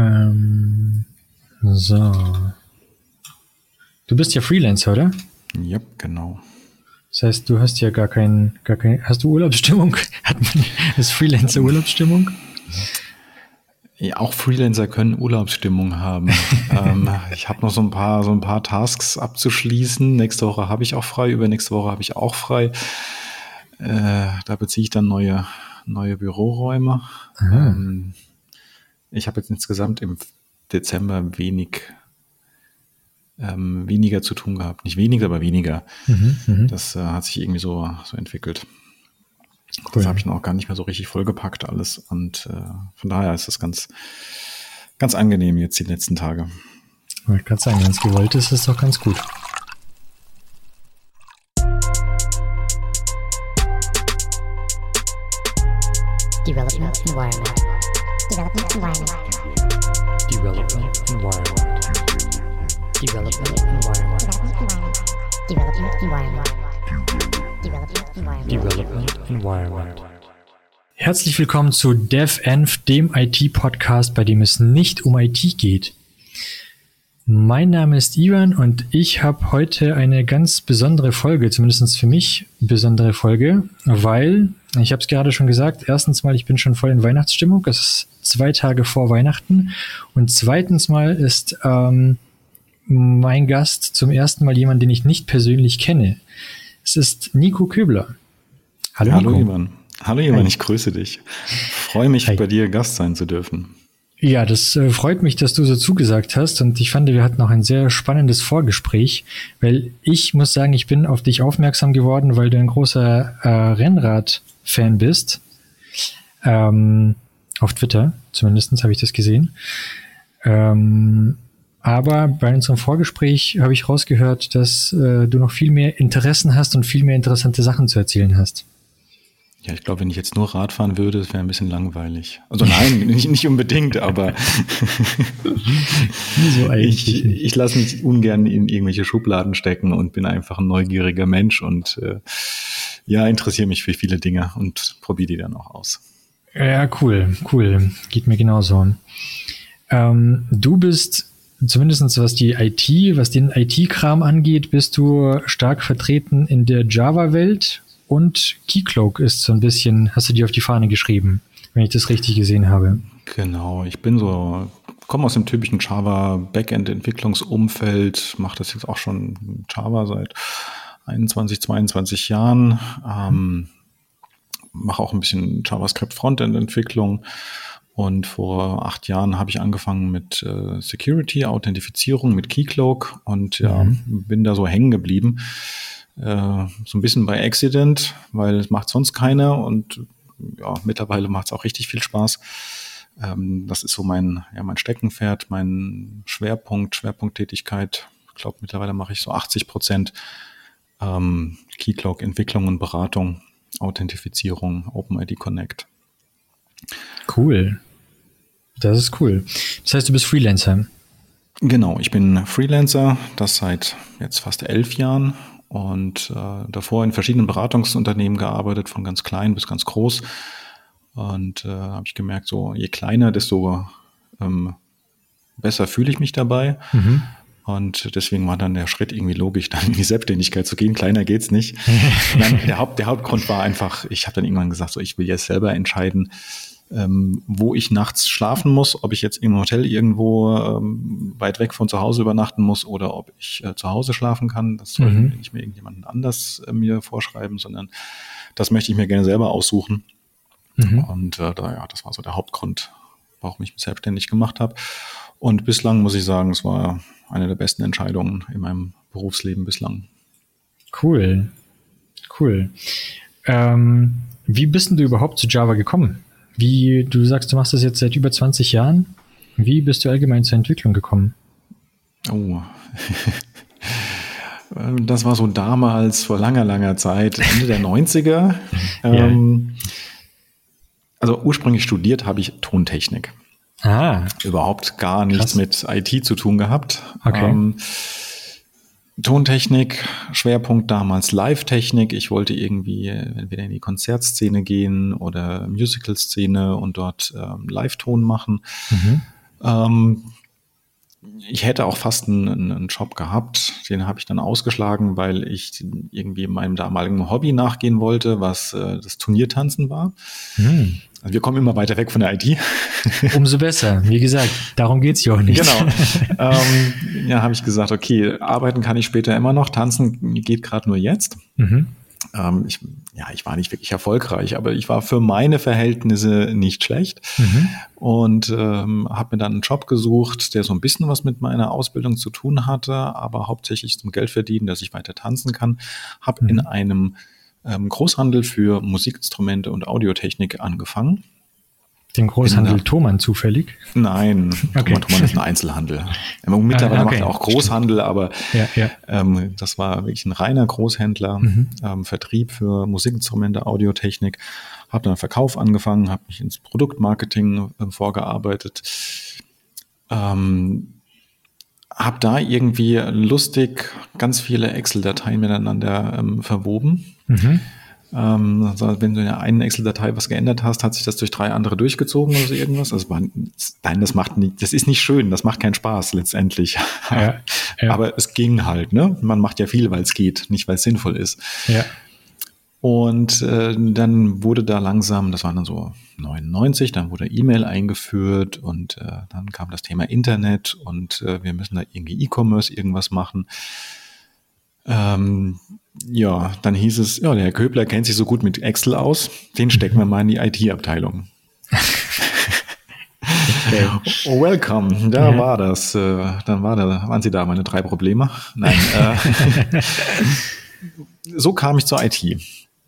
Ähm, so. Du bist ja Freelancer, oder? Ja, genau. Das heißt, du hast ja gar kein, gar kein, hast du Urlaubsstimmung? Hat man, ist Freelancer Urlaubsstimmung? Ja, auch Freelancer können Urlaubsstimmung haben. ähm, ich habe noch so ein paar, so ein paar Tasks abzuschließen. Nächste Woche habe ich auch frei, übernächste Woche habe ich auch frei. Äh, da beziehe ich dann neue, neue Büroräume. Ähm, ich habe jetzt insgesamt im Dezember wenig ähm, weniger zu tun gehabt. Nicht weniger, aber weniger. Mhm, mh. Das äh, hat sich irgendwie so, so entwickelt. Cool. Das habe ich noch gar nicht mehr so richtig vollgepackt alles. Und äh, von daher ist das ganz, ganz angenehm jetzt die letzten Tage. Ich wollte gerade sagen, wenn es gewollt ist, ist es doch ganz gut. Development Environment. Development Environment. Development Environment. Development Environment. Development Environment. Development Environment. Herzlich willkommen zu DevEnv, dem IT-Podcast, bei dem es nicht um IT geht. Mein Name ist Ivan und ich habe heute eine ganz besondere Folge, zumindest für mich besondere Folge, weil, ich habe es gerade schon gesagt, erstens mal, ich bin schon voll in Weihnachtsstimmung, es ist zwei Tage vor Weihnachten und zweitens mal ist ähm, mein Gast zum ersten Mal jemand, den ich nicht persönlich kenne. Es ist Nico Köbler. Hallo, Hallo Nico. Ivan. Hallo Ivan, ich grüße dich. Freue mich, Hi. bei dir Gast sein zu dürfen. Ja, das äh, freut mich, dass du so zugesagt hast und ich fand, wir hatten auch ein sehr spannendes Vorgespräch, weil ich muss sagen, ich bin auf dich aufmerksam geworden, weil du ein großer äh, Rennrad-Fan bist. Ähm, auf Twitter, zumindest habe ich das gesehen. Ähm, aber bei unserem Vorgespräch habe ich rausgehört, dass äh, du noch viel mehr Interessen hast und viel mehr interessante Sachen zu erzählen hast. Ja, ich glaube, wenn ich jetzt nur Rad fahren würde, das wäre ein bisschen langweilig. Also nein, nicht, nicht unbedingt, aber so ich, ich lasse mich ungern in irgendwelche Schubladen stecken und bin einfach ein neugieriger Mensch und äh, ja, interessiere mich für viele Dinge und probiere die dann auch aus. Ja, cool, cool. Geht mir genauso. Ähm, du bist zumindest was die IT, was den IT-Kram angeht, bist du stark vertreten in der Java-Welt und Keycloak ist so ein bisschen, hast du dir auf die Fahne geschrieben, wenn ich das richtig gesehen habe. Genau, ich bin so, komme aus dem typischen Java Backend-Entwicklungsumfeld, mache das jetzt auch schon Java seit 21, 22 Jahren, ähm, mache auch ein bisschen JavaScript Frontend-Entwicklung und vor acht Jahren habe ich angefangen mit äh, Security, Authentifizierung, mit Keycloak und ja, mhm. bin da so hängen geblieben. Äh, so ein bisschen bei Accident, weil es macht sonst keiner und ja, mittlerweile macht es auch richtig viel Spaß. Ähm, das ist so mein, ja, mein Steckenpferd, mein Schwerpunkt, Schwerpunkttätigkeit. Ich glaube, mittlerweile mache ich so 80 Prozent ähm, Keycloak, Entwicklung und Beratung, Authentifizierung, OpenID Connect. Cool. Das ist cool. Das heißt, du bist Freelancer. Genau, ich bin Freelancer, das seit jetzt fast elf Jahren und äh, davor in verschiedenen Beratungsunternehmen gearbeitet, von ganz klein bis ganz groß. Und äh, habe ich gemerkt, so je kleiner, desto ähm, besser fühle ich mich dabei. Mhm. Und deswegen war dann der Schritt irgendwie logisch, dann in die Selbstständigkeit zu gehen. Kleiner geht's nicht. dann, der, Haupt, der Hauptgrund war einfach, ich habe dann irgendwann gesagt, so ich will jetzt selber entscheiden, ähm, wo ich nachts schlafen muss, ob ich jetzt im Hotel irgendwo ähm, weit weg von zu Hause übernachten muss oder ob ich äh, zu Hause schlafen kann. Das soll mhm. nicht mehr irgendjemand anders äh, mir vorschreiben, sondern das möchte ich mir gerne selber aussuchen. Mhm. Und äh, da, ja, das war so der Hauptgrund, warum ich mich selbstständig gemacht habe. Und bislang muss ich sagen, es war eine der besten Entscheidungen in meinem Berufsleben bislang. Cool, cool. Ähm, wie bist denn du überhaupt zu Java gekommen? Wie, du sagst, du machst das jetzt seit über 20 Jahren. Wie bist du allgemein zur Entwicklung gekommen? Oh. das war so damals, vor langer, langer Zeit, Ende der 90er. ähm, also ursprünglich studiert habe ich Tontechnik. Ah. Überhaupt gar nichts Krass. mit IT zu tun gehabt. Okay. Ähm, Tontechnik, Schwerpunkt damals Live-Technik. Ich wollte irgendwie entweder in die Konzertszene gehen oder Musical-Szene und dort ähm, Live-Ton machen. Mhm. Ähm, ich hätte auch fast einen, einen Job gehabt, den habe ich dann ausgeschlagen, weil ich irgendwie meinem damaligen Hobby nachgehen wollte, was äh, das Turniertanzen war. Hm. Also wir kommen immer weiter weg von der IT. Umso besser. Wie gesagt, darum geht's ja auch nicht. Genau. ähm, ja, habe ich gesagt, okay, arbeiten kann ich später immer noch, tanzen geht gerade nur jetzt. Mhm. Ähm, ich, ja, ich war nicht wirklich erfolgreich, aber ich war für meine Verhältnisse nicht schlecht mhm. und ähm, habe mir dann einen Job gesucht, der so ein bisschen was mit meiner Ausbildung zu tun hatte, aber hauptsächlich zum Geld verdienen, dass ich weiter tanzen kann. Habe mhm. in einem ähm, Großhandel für Musikinstrumente und Audiotechnik angefangen. Den Großhandel Thomann zufällig? Nein, okay. Thomann, Thomann ist ein Einzelhandel. Mittlerweile okay. macht er auch Großhandel, aber ja, ja. Ähm, das war wirklich ein reiner Großhändler, mhm. ähm, Vertrieb für Musikinstrumente, Audiotechnik. Habe dann Verkauf angefangen, habe mich ins Produktmarketing äh, vorgearbeitet. Ähm, habe da irgendwie lustig ganz viele Excel-Dateien miteinander ähm, verwoben. Mhm. Ähm, also wenn du in der einen Excel-Datei was geändert hast, hat sich das durch drei andere durchgezogen oder so irgendwas. Also nein, das macht nicht, das ist nicht schön, das macht keinen Spaß letztendlich. Ja, ja. Aber es ging halt, ne? Man macht ja viel, weil es geht, nicht weil es sinnvoll ist. Ja. Und äh, dann wurde da langsam, das war dann so 99, dann wurde E-Mail eingeführt und äh, dann kam das Thema Internet und äh, wir müssen da irgendwie E-Commerce irgendwas machen. Ähm, ja, dann hieß es, ja, der Herr Köbler kennt sich so gut mit Excel aus, den stecken wir mal in die IT-Abteilung. Okay. Oh, welcome, da ja. war das. Äh, dann war da, waren Sie da meine drei Probleme. Nein. Äh, so kam ich zur IT.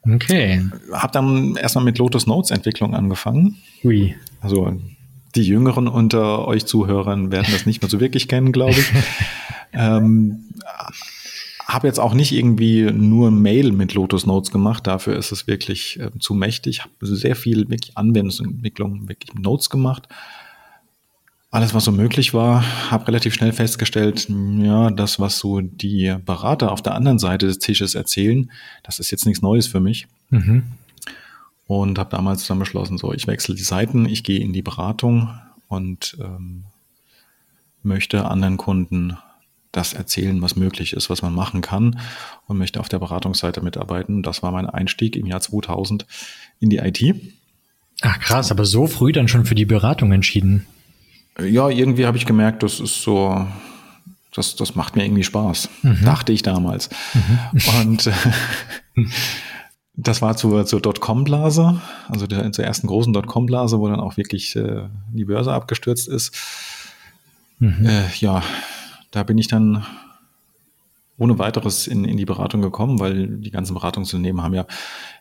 Okay. Hab dann erstmal mit Lotus Notes Entwicklung angefangen. Ui. Also die Jüngeren unter euch Zuhörern werden das nicht mehr so wirklich kennen, glaube ich. ähm, habe jetzt auch nicht irgendwie nur Mail mit Lotus Notes gemacht, dafür ist es wirklich äh, zu mächtig. Habe sehr viel wirklich Anwendungsentwicklung, wirklich Notes gemacht. Alles, was so möglich war, habe relativ schnell festgestellt, ja, das, was so die Berater auf der anderen Seite des Tisches erzählen, das ist jetzt nichts Neues für mich. Mhm. Und habe damals dann beschlossen, so, ich wechsle die Seiten, ich gehe in die Beratung und ähm, möchte anderen Kunden das erzählen, was möglich ist, was man machen kann und möchte auf der Beratungsseite mitarbeiten. Das war mein Einstieg im Jahr 2000 in die IT. Ach krass, aber so früh dann schon für die Beratung entschieden. Ja, irgendwie habe ich gemerkt, das ist so, das, das macht mir irgendwie Spaß, mhm. dachte ich damals. Mhm. Und äh, das war zur, zur Dotcom-Blase, also der, zur ersten großen Dotcom-Blase, wo dann auch wirklich äh, die Börse abgestürzt ist. Mhm. Äh, ja, da bin ich dann ohne weiteres in, in die Beratung gekommen, weil die ganzen Beratungsunternehmen haben ja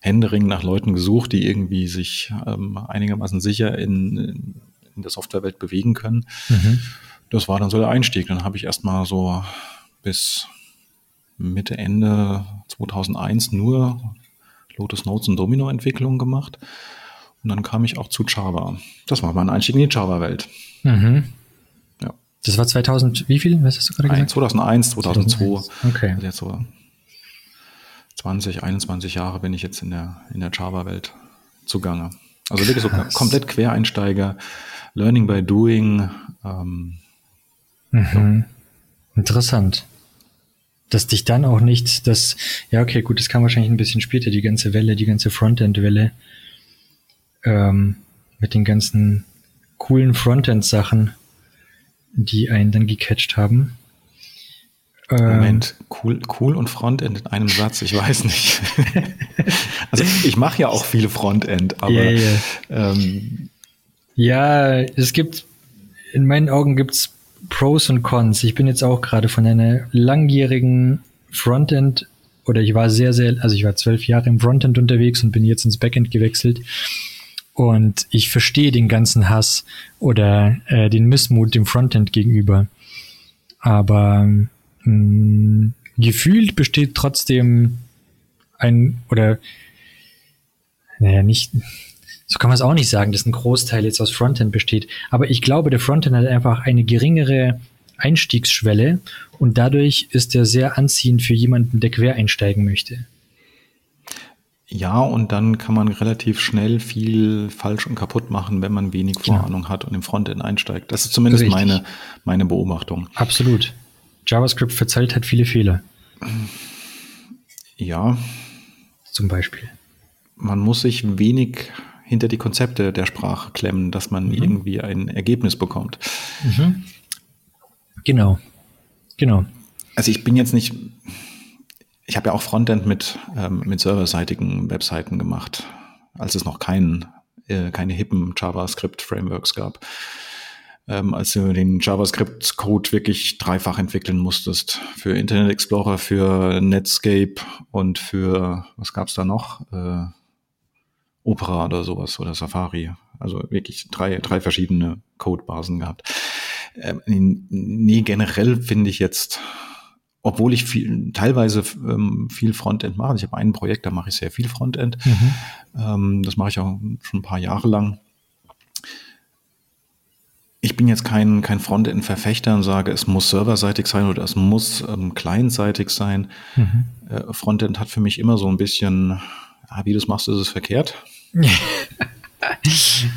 händeringend nach Leuten gesucht, die irgendwie sich ähm, einigermaßen sicher in, in der Softwarewelt bewegen können. Mhm. Das war dann so der Einstieg. Dann habe ich erstmal so bis Mitte, Ende 2001 nur Lotus Notes und Domino-Entwicklung gemacht. Und dann kam ich auch zu Java. Das war mein Einstieg in die Java-Welt. Mhm. Das war 2000, wie viel? Was hast du gerade gesagt? 2001, 2002. Okay. Also jetzt so 20, 21 Jahre bin ich jetzt in der, in der Java-Welt zugange. Also wirklich so komplett Quereinsteiger, Learning by Doing. Ähm, mhm. so. Interessant. Dass dich dann auch nicht das, ja, okay, gut, das kam wahrscheinlich ein bisschen später, die ganze Welle, die ganze Frontend-Welle, ähm, mit den ganzen coolen Frontend-Sachen die einen dann gecatcht haben. Moment, ähm, cool, cool und Frontend in einem Satz, ich weiß nicht. also ich mache ja auch viele Frontend, aber yeah, yeah. Ähm, ja, es gibt, in meinen Augen gibt es Pros und Cons. Ich bin jetzt auch gerade von einer langjährigen Frontend oder ich war sehr, sehr, also ich war zwölf Jahre im Frontend unterwegs und bin jetzt ins Backend gewechselt. Und ich verstehe den ganzen Hass oder äh, den Missmut dem Frontend gegenüber. Aber mh, mm, gefühlt besteht trotzdem ein, oder naja, nicht, so kann man es auch nicht sagen, dass ein Großteil jetzt aus Frontend besteht. Aber ich glaube, der Frontend hat einfach eine geringere Einstiegsschwelle und dadurch ist er sehr anziehend für jemanden, der quer einsteigen möchte. Ja, und dann kann man relativ schnell viel falsch und kaputt machen, wenn man wenig Genau. Vorahnung hat und im Frontend einsteigt. Das ist zumindest Richtig. meine, meine Beobachtung. Absolut. JavaScript verzeiht halt viele Fehler, Ja, zum Beispiel. man muss sich wenig hinter die Konzepte der Sprache klemmen, dass man irgendwie ein Ergebnis bekommt. Genau. Genau. Also ich bin jetzt nicht, ich habe ja auch Frontend mit, ähm, mit serverseitigen Webseiten gemacht, als es noch kein, äh, keine hippen JavaScript-Frameworks gab. Ähm, als du den JavaScript-Code wirklich dreifach entwickeln musstest. Für Internet Explorer, für Netscape und für, was gab's da noch? Äh, Opera oder sowas oder Safari. Also wirklich drei, drei verschiedene Codebasen gehabt. Ähm, nee, generell finde ich jetzt, obwohl ich viel, teilweise ähm, viel Frontend mache, ich habe ein Projekt, da mache ich sehr viel Frontend. Ähm, das mache ich auch schon ein paar Jahre lang. Ich bin jetzt kein, kein Frontend-Verfechter und sage, es muss serverseitig sein oder es muss ähm, clientseitig sein. Äh, Frontend hat für mich immer so ein bisschen, ah, wie du es machst, ist es verkehrt.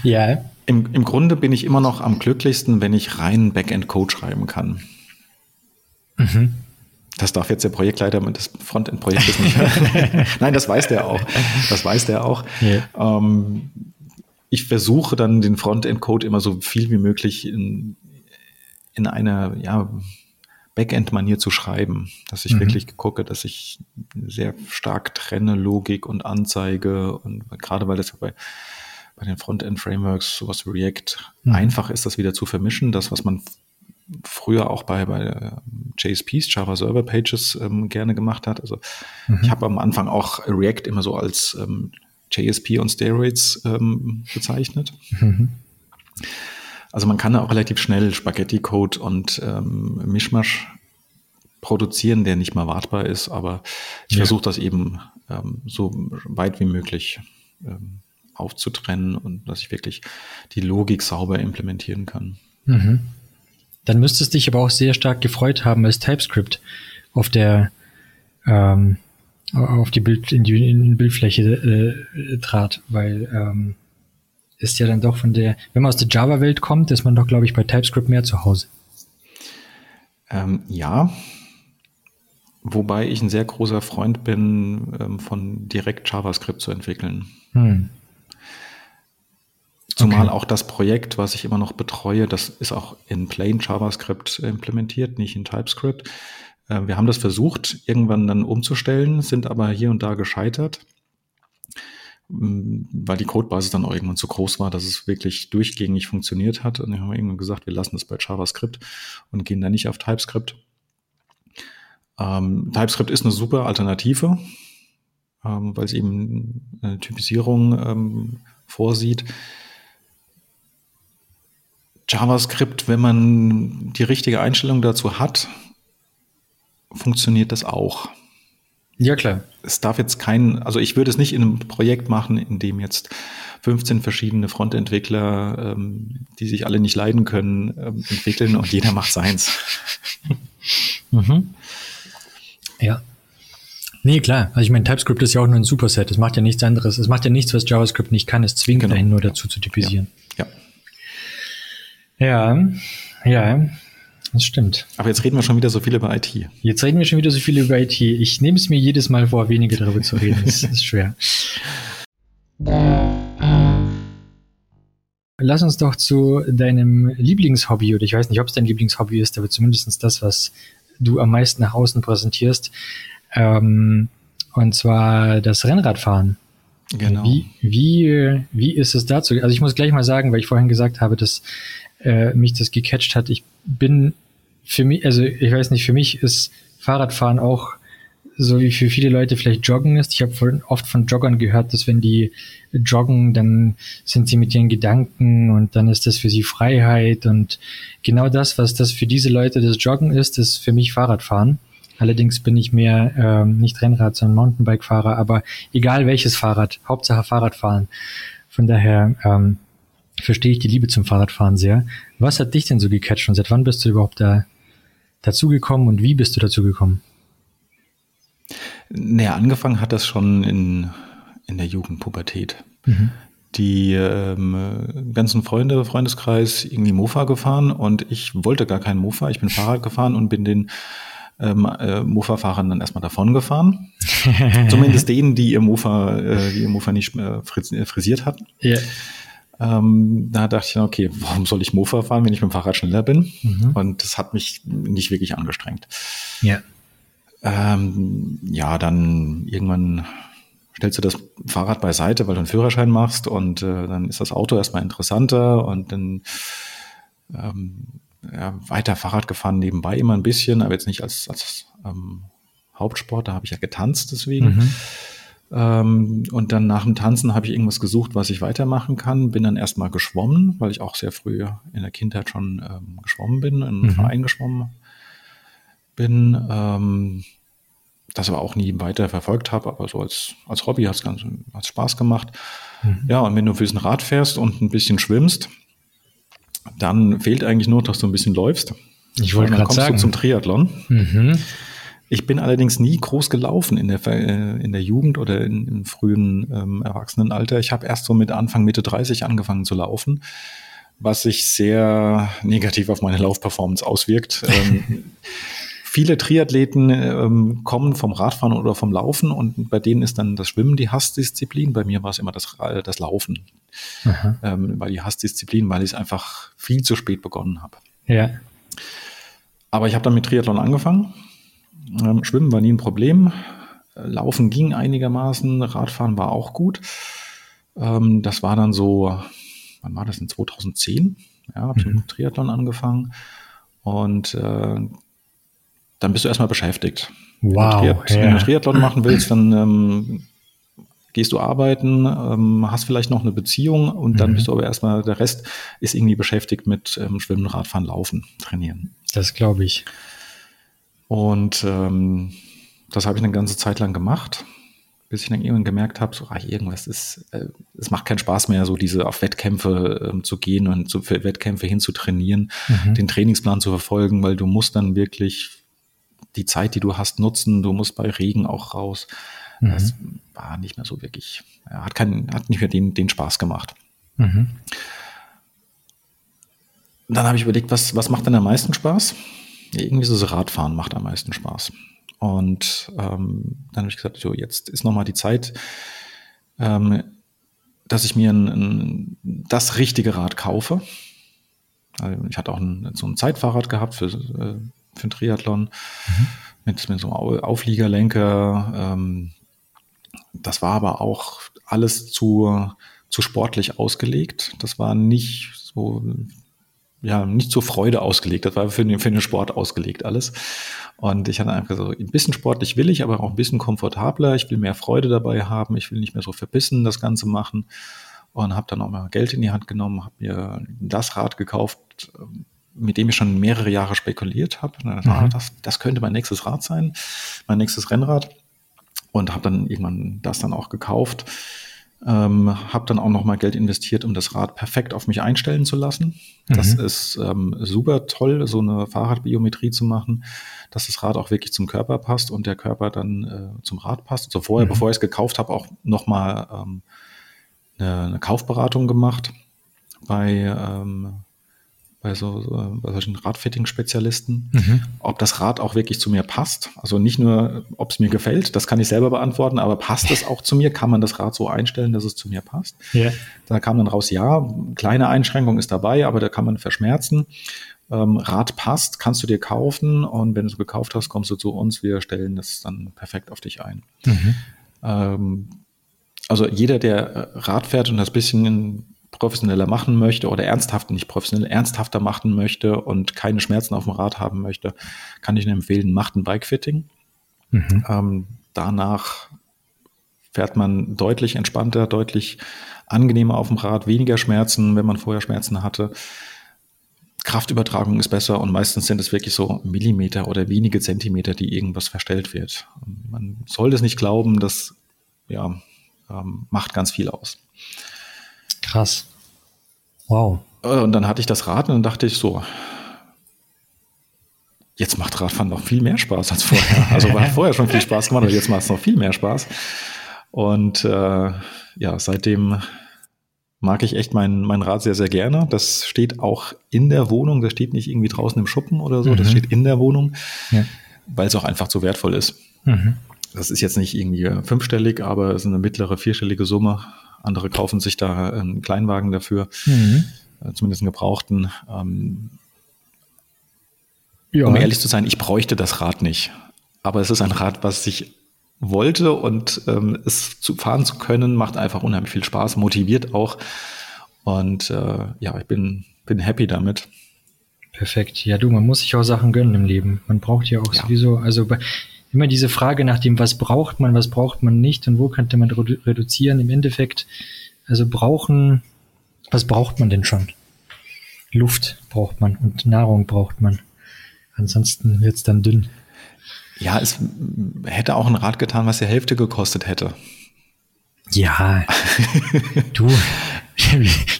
Ja. Im, Im Grunde bin ich immer noch am glücklichsten, wenn ich rein Backend-Code schreiben kann. Das darf jetzt der Projektleiter des Frontend-Projektes nicht hören. Nein, das weiß der auch. Das weiß der auch. Ja. Ähm, ich versuche dann den Frontend-Code immer so viel wie möglich in, in einer ja, Backend-Manier zu schreiben, dass ich wirklich gucke, dass ich sehr stark trenne Logik und Anzeige und gerade weil das ja bei, bei den Frontend-Frameworks, sowas wie React, einfach ist, das wieder zu vermischen. Das, was man früher auch bei, bei äh, JSPs, Java Server Pages, ähm, gerne gemacht hat. Also ich habe am Anfang auch React immer so als ähm, JSP on Steroids ähm, bezeichnet. Also man kann da auch relativ schnell Spaghetti-Code und ähm, Mischmasch produzieren, der nicht mal wartbar ist, aber ich Ja. versuche das eben ähm, so weit wie möglich ähm, aufzutrennen und dass ich wirklich die Logik sauber implementieren kann. Dann müsstest dich aber auch sehr stark gefreut haben, als TypeScript auf der ähm, auf die Bild in die, in die Bildfläche äh, trat, weil ähm, ist ja dann doch von der, wenn man aus der Java-Welt kommt, ist man doch, glaube ich, bei TypeScript mehr zu Hause. Ähm, ja, wobei ich ein sehr großer Freund bin, ähm, von direkt JavaScript zu entwickeln. Hm. Zumal Okay. auch das Projekt, was ich immer noch betreue, das ist auch in Plain JavaScript implementiert, nicht in TypeScript. Äh, Wir haben das versucht, irgendwann dann umzustellen, sind aber hier und da gescheitert, m, weil die Codebasis dann auch irgendwann zu groß war, dass es wirklich durchgängig funktioniert hat. Und dann haben wir irgendwann gesagt, wir lassen das bei JavaScript und gehen da nicht auf TypeScript. Ähm, TypeScript ist eine super Alternative, ähm, weil es eben eine Typisierung ähm, vorsieht. JavaScript, wenn man die richtige Einstellung dazu hat, funktioniert das auch. Ja, klar. Es darf jetzt kein, also ich würde es nicht in einem Projekt machen, in dem jetzt 15 verschiedene Frontentwickler, ähm, die sich alle nicht leiden können, ähm, entwickeln und jeder macht seins. Mhm. Ja. Nee, klar. Also ich meine, TypeScript ist ja auch nur ein Superset. Es macht ja nichts anderes. Es macht ja nichts, was JavaScript nicht kann. Es zwingt Genau. einen nur dazu zu typisieren. Ja. Ja, ja, das stimmt. Aber jetzt reden wir schon wieder so viel über IT. Jetzt reden wir schon wieder so viel über IT. Ich nehme es mir jedes Mal vor, weniger darüber zu reden. Das ist schwer. Lass uns doch zu deinem Lieblingshobby, oder ich weiß nicht, ob es dein Lieblingshobby ist, aber zumindest das, was du am meisten nach außen präsentierst. Ähm, und zwar das Rennradfahren. Genau. Wie, wie, wie ist es dazu? Also ich muss gleich mal sagen, weil ich vorhin gesagt habe, dass äh, mich das gecatcht hat. Ich bin für mich, also ich weiß nicht, für mich ist Fahrradfahren auch so wie für viele Leute vielleicht Joggen ist. Ich habe oft von Joggern gehört, dass wenn die joggen, dann sind sie mit ihren Gedanken und dann ist das für sie Freiheit und genau das, was das für diese Leute das Joggen ist, ist für mich Fahrradfahren. Allerdings bin ich mehr ähm, nicht Rennrad, sondern Mountainbike-Fahrer, aber egal welches Fahrrad, Hauptsache Fahrradfahren. Von daher ähm, verstehe ich die Liebe zum Fahrradfahren sehr. Was hat dich denn so gecatcht und seit wann bist du überhaupt da dazugekommen und wie bist du dazugekommen? Naja, angefangen hat das schon in, in der Jugendpubertät. Mhm. Die ähm, ganzen Freunde, Freundeskreis irgendwie Mofa gefahren und ich wollte gar keinen Mofa. Ich bin Fahrrad gefahren und bin den ähm, äh, Mofa-Fahrern dann erstmal davon gefahren. Zumindest denen, die ihr Mofa, äh, die ihr Mofa nicht äh, frisiert hatten. Yeah. Ähm, da dachte ich, okay, warum soll ich Mofa fahren, wenn ich mit dem Fahrrad schneller bin? Mhm. Und das hat mich nicht wirklich angestrengt. Ja. Ähm, ja, dann irgendwann stellst du das Fahrrad beiseite, weil du einen Führerschein machst und äh, dann ist das Auto erstmal interessanter und dann ähm, ja, weiter Fahrrad gefahren nebenbei immer ein bisschen, aber jetzt nicht als, als ähm, Hauptsport, da habe ich ja getanzt deswegen. Mhm. Ähm, und dann nach dem Tanzen habe ich irgendwas gesucht, was ich weitermachen kann. Bin dann erstmal geschwommen, weil ich auch sehr früh in der Kindheit schon ähm, geschwommen bin, in einem mhm. Verein geschwommen bin. Ähm, das aber auch nie weiter verfolgt habe, aber so als, als Hobby hat es ganz hat's Spaß gemacht. Mhm. Ja, und wenn du für ein Rad fährst und ein bisschen schwimmst, dann fehlt eigentlich nur, dass du ein bisschen läufst. Ich wollte gerade sagen. Du zum Triathlon. Mhm. Ich bin allerdings nie groß gelaufen in der, äh, in der Jugend oder in, im frühen ähm, Erwachsenenalter. Ich habe erst so mit Anfang, Mitte 30 angefangen zu laufen, was sich sehr negativ auf meine Laufperformance auswirkt. ähm, viele Triathleten ähm, kommen vom Radfahren oder vom Laufen und bei denen ist dann das Schwimmen die Hassdisziplin. Bei mir war es immer das, äh, das Laufen, ähm, weil die Hassdisziplin, weil ich es einfach viel zu spät begonnen habe. Ja. Aber ich habe dann mit Triathlon angefangen. Ähm, Schwimmen war nie ein Problem. Laufen ging einigermaßen. Radfahren war auch gut. Ähm, das war dann so, wann war das in 2010? Ja, habe ich mhm. mit Triathlon angefangen. Und äh, dann bist du erstmal beschäftigt. Wow. Wenn du, Triath ja. wenn du Triathlon machen willst, dann ähm, gehst du arbeiten, ähm, hast vielleicht noch eine Beziehung und dann mhm. bist du aber erstmal, der Rest ist irgendwie beschäftigt mit ähm, Schwimmen, Radfahren, Laufen, Trainieren. Das glaube ich. Und ähm, das habe ich eine ganze Zeit lang gemacht, bis ich dann irgendwann gemerkt habe, so, ah, irgendwas ist, äh, es macht keinen Spaß mehr, so diese auf Wettkämpfe ähm, zu gehen und zu, für Wettkämpfe hin zu trainieren, mhm. den Trainingsplan zu verfolgen, weil du musst dann wirklich die Zeit, die du hast, nutzen. Du musst bei Regen auch raus. Mhm. Das war nicht mehr so wirklich, hat, keinen, hat nicht mehr den, den Spaß gemacht. Mhm. Dann habe ich überlegt, was, was macht denn am meisten Spaß? Irgendwie so das Radfahren macht am meisten Spaß. Und ähm, dann habe ich gesagt, so jetzt ist nochmal die Zeit, ähm, dass ich mir ein, ein, das richtige Rad kaufe. Also ich hatte auch ein, so ein Zeitfahrrad gehabt für äh, für den Triathlon mhm. mit, mit so einem Aufliegerlenker. Ähm, das war aber auch alles zu, zu sportlich ausgelegt. Das war nicht so, ja, nicht zur Freude ausgelegt. Das war für den, für den Sport ausgelegt alles. Und ich hatte einfach so, ein bisschen sportlich will ich, aber auch ein bisschen komfortabler. Ich will mehr Freude dabei haben. Ich will nicht mehr so verbissen das Ganze machen. Und habe dann auch mal Geld in die Hand genommen, habe mir das Rad gekauft, mit dem ich schon mehrere Jahre spekuliert habe. Mhm. das, das könnte mein nächstes Rad sein, mein nächstes Rennrad. Und habe dann irgendwann das dann auch gekauft. Ähm, habe dann auch noch mal Geld investiert, um das Rad perfekt auf mich einstellen zu lassen. Mhm. Das ist ähm, super toll, so eine Fahrradbiometrie zu machen, dass das Rad auch wirklich zum Körper passt und der Körper dann äh, zum Rad passt. Also vorher, mhm. bevor ich es gekauft habe, auch noch mal ähm, eine, eine Kaufberatung gemacht bei ähm, bei, so, bei solchen Radfitting-Spezialisten, mhm. ob das Rad auch wirklich zu mir passt. Also nicht nur, ob es mir gefällt, das kann ich selber beantworten, aber passt es auch zu mir? Kann man das Rad so einstellen, dass es zu mir passt? Yeah. Da kam dann raus, ja, kleine Einschränkung ist dabei, aber da kann man verschmerzen. Ähm, Rad passt, kannst du dir kaufen und wenn du es gekauft hast, kommst du zu uns, wir stellen das dann perfekt auf dich ein. Mhm. Ähm, also jeder, der Rad fährt und das bisschen professioneller machen möchte oder ernsthaft, nicht professionell, ernsthafter machen möchte und keine Schmerzen auf dem Rad haben möchte, kann ich Ihnen empfehlen, macht ein Bikefitting. Mhm. Ähm, danach fährt man deutlich entspannter, deutlich angenehmer auf dem Rad, weniger Schmerzen, wenn man vorher Schmerzen hatte. Kraftübertragung ist besser und meistens sind es wirklich so Millimeter oder wenige Zentimeter, die irgendwas verstellt wird. Man soll es nicht glauben, das ja, ähm, macht ganz viel aus. Krass. Wow. Äh, und dann hatte ich das Rad und dann dachte ich so, jetzt macht Radfahren noch viel mehr Spaß als vorher. Also war vorher schon viel Spaß gemacht, aber jetzt macht es noch viel mehr Spaß. Und äh, ja, seitdem mag ich echt mein, mein Rad sehr, sehr gerne. Das steht auch in der Wohnung, das steht nicht irgendwie draußen im Schuppen oder so, mhm. das steht in der Wohnung, ja. weil es auch einfach so wertvoll ist. Mhm. Das ist jetzt nicht irgendwie fünfstellig, aber es ist eine mittlere, vierstellige Summe. Andere kaufen sich da einen Kleinwagen dafür, mhm. Äh, zumindest einen gebrauchten. Ähm, ja. Um ehrlich zu sein, ich bräuchte das Rad nicht. Aber es ist ein Rad, was sich wollte und ähm, es zu fahren zu können, macht einfach unheimlich viel Spaß, motiviert auch. Und äh, ja, ich bin, bin happy damit. Perfekt. Ja, du, man muss sich auch Sachen gönnen im Leben. Man braucht ja auch ja. sowieso, also bei, immer diese Frage nach dem, was braucht man, was braucht man nicht und wo könnte man redu reduzieren. Im Endeffekt, also brauchen, was braucht man denn schon? Luft braucht man und Nahrung braucht man. Ansonsten wird's dann dünn. Ja, es hätte auch ein Rad getan, was die Hälfte gekostet hätte. Ja, du,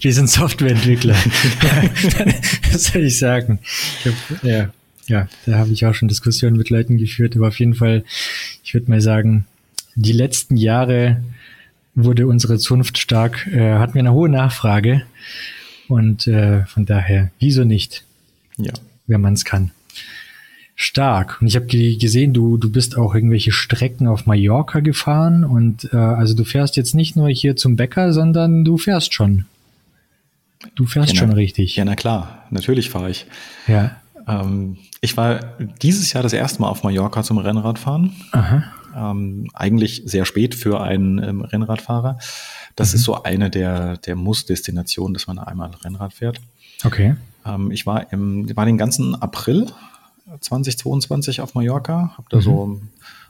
wir sind Softwareentwickler. Was soll ich sagen? Ich hab, ja, ja, da habe ich auch schon Diskussionen mit Leuten geführt, aber auf jeden Fall, ich würde mal sagen, die letzten Jahre wurde unsere Zunft stark, äh, hatten wir eine hohe Nachfrage und äh, von daher, wieso nicht? Ja. Wenn man es kann. Stark. Und ich habe gesehen, du, du bist auch irgendwelche Strecken auf Mallorca gefahren und äh, also du fährst jetzt nicht nur hier zum Bäcker, sondern du fährst schon. Du fährst ja, schon na, richtig. Ja, na klar, natürlich fahre ich. Ja. Ähm, ich war dieses Jahr das erste Mal auf Mallorca zum Rennradfahren. Ähm, eigentlich sehr spät für einen ähm, Rennradfahrer. Das mhm. ist so eine der, der Muss-Destinationen, dass man einmal Rennrad fährt. Okay. Ähm, ich war, im, war den ganzen April 2022 auf Mallorca, habe da mhm. so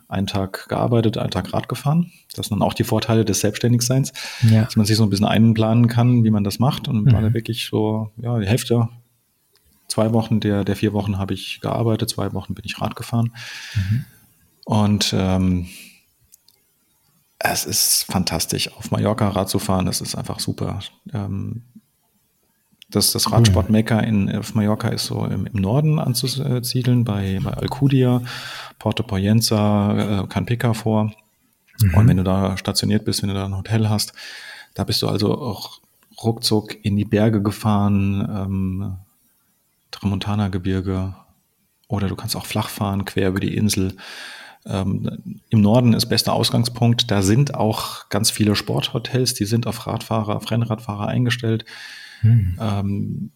einen Tag gearbeitet, einen Tag Rad gefahren. Das sind dann auch die Vorteile des Selbstständigseins, ja. dass man sich so ein bisschen einplanen kann, wie man das macht. Und mhm. war da wirklich so, ja, die Hälfte, zwei Wochen der, der vier Wochen habe ich gearbeitet, zwei Wochen bin ich Rad gefahren. Mhm. Und ähm, es ist fantastisch, auf Mallorca Rad zu fahren. Das ist einfach super. Ähm, das, das Radsportmekka in auf Mallorca ist so im, im Norden anzusiedeln, bei, bei Alcudia, Porto Poyenza, äh, Canpica vor. Mhm. Und wenn du da stationiert bist, wenn du da ein Hotel hast, da bist du also auch ruckzuck in die Berge gefahren, ähm, Tramontana-Gebirge, oder du kannst auch flach fahren, quer über die Insel. Ähm, Im Norden ist bester Ausgangspunkt. Da sind auch ganz viele Sporthotels, die sind auf Radfahrer, auf Rennradfahrer eingestellt. Hm. Ähm,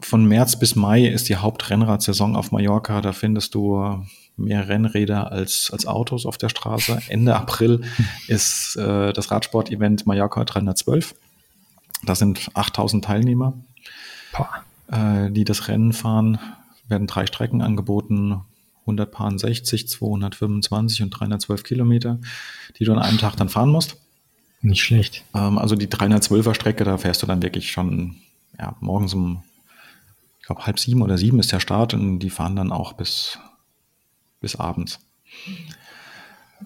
von März bis Mai ist die Hauptrennradsaison auf Mallorca. Da findest du mehr Rennräder als, als Autos auf der Straße. Ende April ist äh, das Radsport-Event Mallorca 312. Da sind 8000 Teilnehmer, äh, die das Rennen fahren. Werden drei Strecken angeboten. 160, 225 und 312 Kilometer, die du an einem Tag dann fahren musst. Nicht schlecht. Ähm, also die 312er Strecke, da fährst du dann wirklich schon ja, morgens um, ich glaube, halb sieben oder sieben ist der Start und die fahren dann auch bis, bis abends.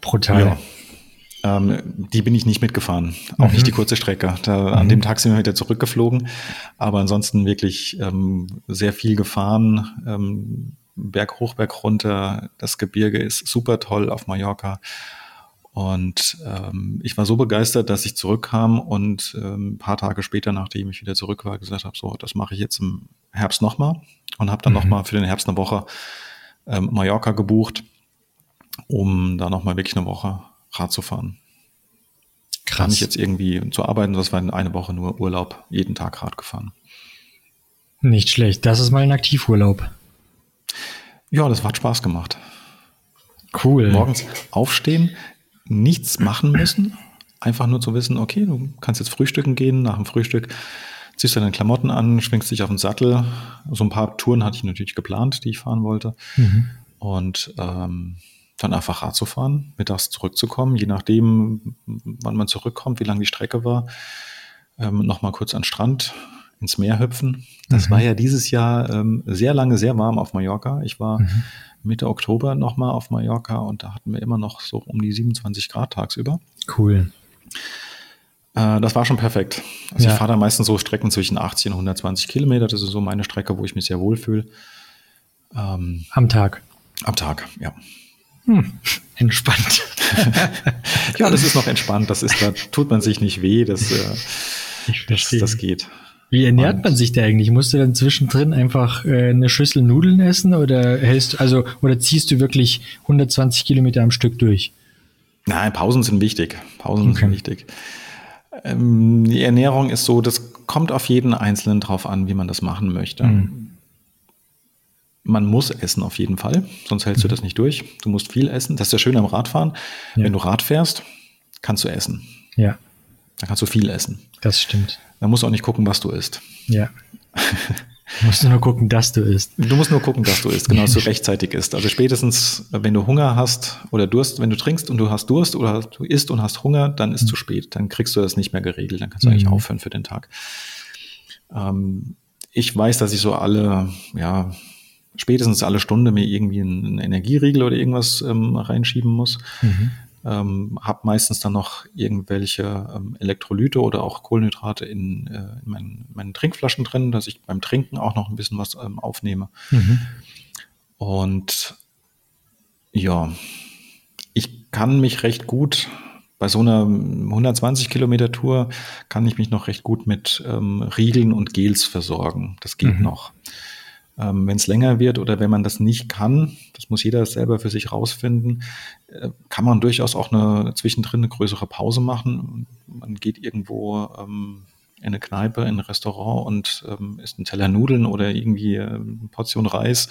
Brutal. Ja. Ähm, die bin ich nicht mitgefahren, auch mhm. nicht die kurze Strecke. Da, mhm. An dem Tag sind wir wieder zurückgeflogen, aber ansonsten wirklich ähm, sehr viel gefahren. Ähm, Berg hoch, Berg runter. Das Gebirge ist super toll auf Mallorca. Und ähm, ich war so begeistert, dass ich zurückkam und ähm, ein paar Tage später, nachdem ich wieder zurück war, gesagt habe, so, das mache ich jetzt im Herbst nochmal und habe dann mhm. nochmal für den Herbst eine Woche ähm, Mallorca gebucht, um da nochmal wirklich eine Woche Rad zu fahren. Krass. Kann ich jetzt irgendwie zu arbeiten, das war in eine Woche nur Urlaub, jeden Tag Rad gefahren. Nicht schlecht, das ist mal ein Aktivurlaub. Ja, das hat Spaß gemacht. Cool. Morgens aufstehen, nichts machen müssen. Einfach nur zu wissen, okay, du kannst jetzt frühstücken gehen. Nach dem Frühstück ziehst du deine Klamotten an, schwingst dich auf den Sattel. So ein paar Touren hatte ich natürlich geplant, die ich fahren wollte. Mhm. Und ähm, dann einfach Rad zu fahren, mittags zurückzukommen, je nachdem, wann man zurückkommt, wie lang die Strecke war. Ähm, Nochmal kurz an den Strand, ins Meer hüpfen. Das mhm. war ja dieses Jahr ähm, sehr lange sehr warm auf Mallorca. Ich war mhm. Mitte Oktober nochmal auf Mallorca und da hatten wir immer noch so um die 27 Grad tagsüber. Cool. Äh, das war schon perfekt. Also ja. ich fahre da meistens so Strecken zwischen 80 und 120 Kilometer. Das ist so meine Strecke, wo ich mich sehr wohl fühle. Ähm, am Tag. Am Tag, ja. Hm, entspannt. ja, das ist noch entspannt. Das ist, da tut man sich nicht weh. Das, äh, das, das geht. Wie ernährt und man sich da eigentlich? Musst du dann zwischendrin einfach äh, eine Schüssel Nudeln essen oder hältst also oder ziehst du wirklich 120 Kilometer am Stück durch? Nein, Pausen sind wichtig. Pausen okay. sind wichtig. Ähm, die Ernährung ist so, das kommt auf jeden Einzelnen drauf an, wie man das machen möchte. Mhm. Man muss essen auf jeden Fall, sonst hältst mhm. du das nicht durch. Du musst viel essen. Das ist ja schön am Radfahren. Ja. Wenn du Rad fährst, kannst du essen. Ja. Dann kannst du viel essen. Das stimmt. Dann musst du auch nicht gucken, was du isst. Ja. Du musst nur gucken, dass du isst. Du musst nur gucken, dass du isst, genau, dass du rechtzeitig isst. Also spätestens, wenn du Hunger hast oder Durst, wenn du trinkst und du hast Durst oder du isst und hast Hunger, dann ist mhm. zu spät. Dann kriegst du das nicht mehr geregelt. Dann kannst du mhm. eigentlich aufhören für den Tag. Ähm, ich weiß, dass ich so alle, ja, spätestens alle Stunde mir irgendwie einen Energieriegel oder irgendwas ähm, reinschieben muss. Mhm ähm, habe meistens dann noch irgendwelche ähm, Elektrolyte oder auch Kohlenhydrate in, äh, in meinen, meinen, Trinkflaschen drin, dass ich beim Trinken auch noch ein bisschen was ähm, aufnehme. Mhm. Und ja, ich kann mich recht gut bei so einer 120 Kilometer Tour kann ich mich noch recht gut mit ähm, Riegeln und Gels versorgen. Das geht mhm. noch. Ähm, wenn es länger wird oder wenn man das nicht kann, das muss jeder selber für sich rausfinden, äh, kann man durchaus auch eine zwischendrin eine größere Pause machen. Man geht irgendwo ähm, in eine Kneipe, in ein Restaurant und ähm, isst einen Teller Nudeln oder irgendwie äh, eine Portion Reis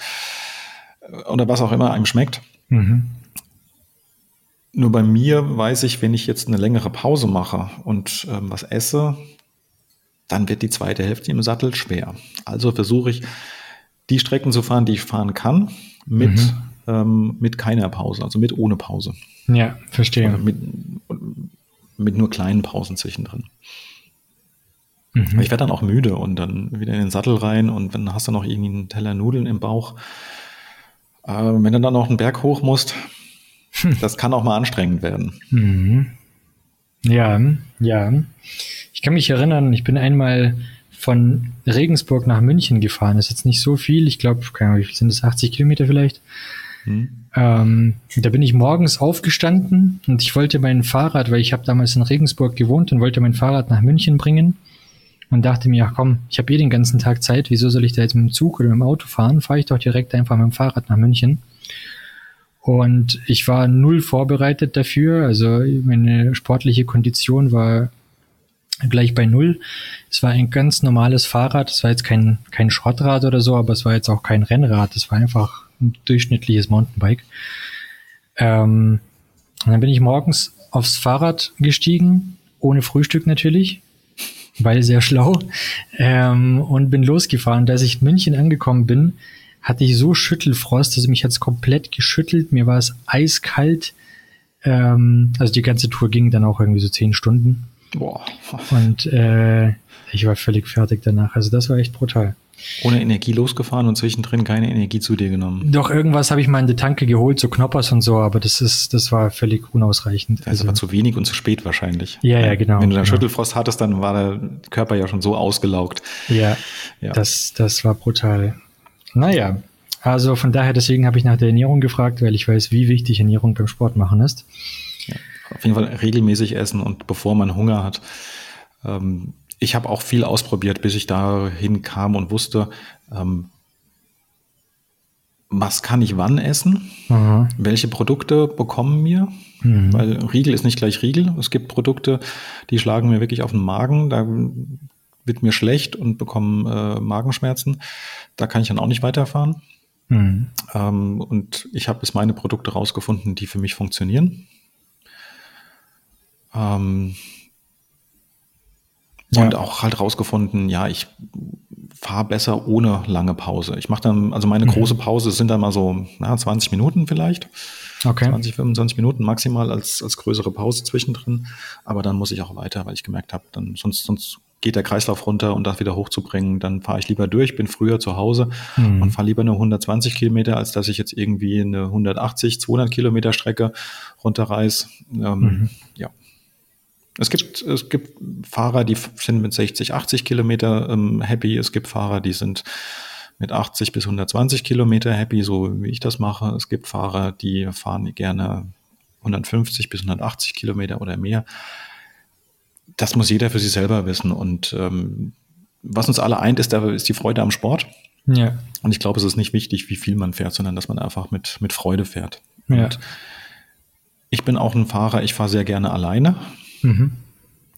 äh, oder was auch immer einem schmeckt. Mhm. Nur bei mir weiß ich, wenn ich jetzt eine längere Pause mache und ähm, was esse, dann wird die zweite Hälfte im Sattel schwer. Also versuche ich die Strecken zu fahren, die ich fahren kann, mit, mhm. ähm, mit keiner Pause, also mit ohne Pause. Ja, verstehe. mit, mit nur kleinen Pausen zwischendrin. Mhm. Ich werde dann auch müde und dann wieder in den Sattel rein und dann hast du noch irgendwie einen Teller Nudeln im Bauch. Äh, wenn du dann noch einen Berg hoch musst, hm. das kann auch mal anstrengend werden. Mhm. Ja, ja. Ich kann mich erinnern, ich bin einmal von Regensburg nach München gefahren. Das ist jetzt nicht so viel. Ich glaube, keine Ahnung, sind es 80 Kilometer vielleicht. Hm. Ähm, da bin ich morgens aufgestanden und ich wollte mein Fahrrad, weil ich habe damals in Regensburg gewohnt und wollte mein Fahrrad nach München bringen und dachte mir, ach komm, ich habe eh den ganzen Tag Zeit, wieso soll ich da jetzt mit dem Zug oder mit dem Auto fahren? Fahre ich doch direkt einfach mit dem Fahrrad nach München. Und ich war null vorbereitet dafür, also meine sportliche Kondition war gleich bei Null. Es war ein ganz normales Fahrrad. Es war jetzt kein, kein Schrottrad oder so, aber es war jetzt auch kein Rennrad. Es war einfach ein durchschnittliches Mountainbike. Ähm, und dann bin ich morgens aufs Fahrrad gestiegen, ohne Frühstück natürlich, weil sehr schlau, ähm, und bin losgefahren. Da ich in München angekommen bin, hatte ich so Schüttelfrost, also mich hat es komplett geschüttelt. Mir war es eiskalt. Ähm, also die ganze Tour ging dann auch irgendwie so zehn Stunden. Boah. Und äh, ich war völlig fertig danach. Also das war echt brutal. Ohne Energie losgefahren und zwischendrin keine Energie zu dir genommen. Doch, irgendwas habe ich mal in die Tanke geholt, so Knoppers und so, aber das ist, das war völlig unausreichend. Das also war zu wenig und zu spät wahrscheinlich. Ja, ja, genau. Wenn du dann genau. Schüttelfrost hattest, dann war der Körper ja schon so ausgelaugt. Ja, ja. Das, das war brutal. Naja, also von daher, deswegen habe ich nach der Ernährung gefragt, weil ich weiß, wie wichtig Ernährung beim Sport machen ist auf jeden Fall regelmäßig essen und bevor man Hunger hat. Ähm, ich habe auch viel ausprobiert, bis ich dahin kam und wusste, ähm, was kann ich wann essen? Mhm. Welche Produkte bekommen mir? Mhm. Weil Riegel ist nicht gleich Riegel. Es gibt Produkte, die schlagen mir wirklich auf den Magen. Da wird mir schlecht und bekommen äh, Magenschmerzen. Da kann ich dann auch nicht weiterfahren. Mhm. Ähm, und ich habe bis meine Produkte rausgefunden, die für mich funktionieren. Ähm, ja. Und auch halt rausgefunden, ja, ich fahre besser ohne lange Pause. Ich mache dann, also meine mhm. große Pause sind dann mal so na, 20 Minuten vielleicht. Okay. 20, 25 Minuten maximal als, als größere Pause zwischendrin. Aber dann muss ich auch weiter, weil ich gemerkt habe, dann sonst, sonst geht der Kreislauf runter und das wieder hochzubringen, dann fahre ich lieber durch, bin früher zu Hause mhm. und fahre lieber nur 120 Kilometer, als dass ich jetzt irgendwie eine 180, 200 Kilometer Strecke runterreiß. Ähm, mhm. Ja, es gibt, es gibt Fahrer, die sind mit 60, 80 Kilometer ähm, happy. Es gibt Fahrer, die sind mit 80 bis 120 Kilometer happy, so wie ich das mache. Es gibt Fahrer, die fahren gerne 150 bis 180 Kilometer oder mehr. Das muss jeder für sich selber wissen. Und ähm, was uns alle eint, ist, ist die Freude am Sport. Ja. Und ich glaube, es ist nicht wichtig, wie viel man fährt, sondern dass man einfach mit, mit Freude fährt. Ja. Und ich bin auch ein Fahrer, ich fahre sehr gerne alleine. Mhm.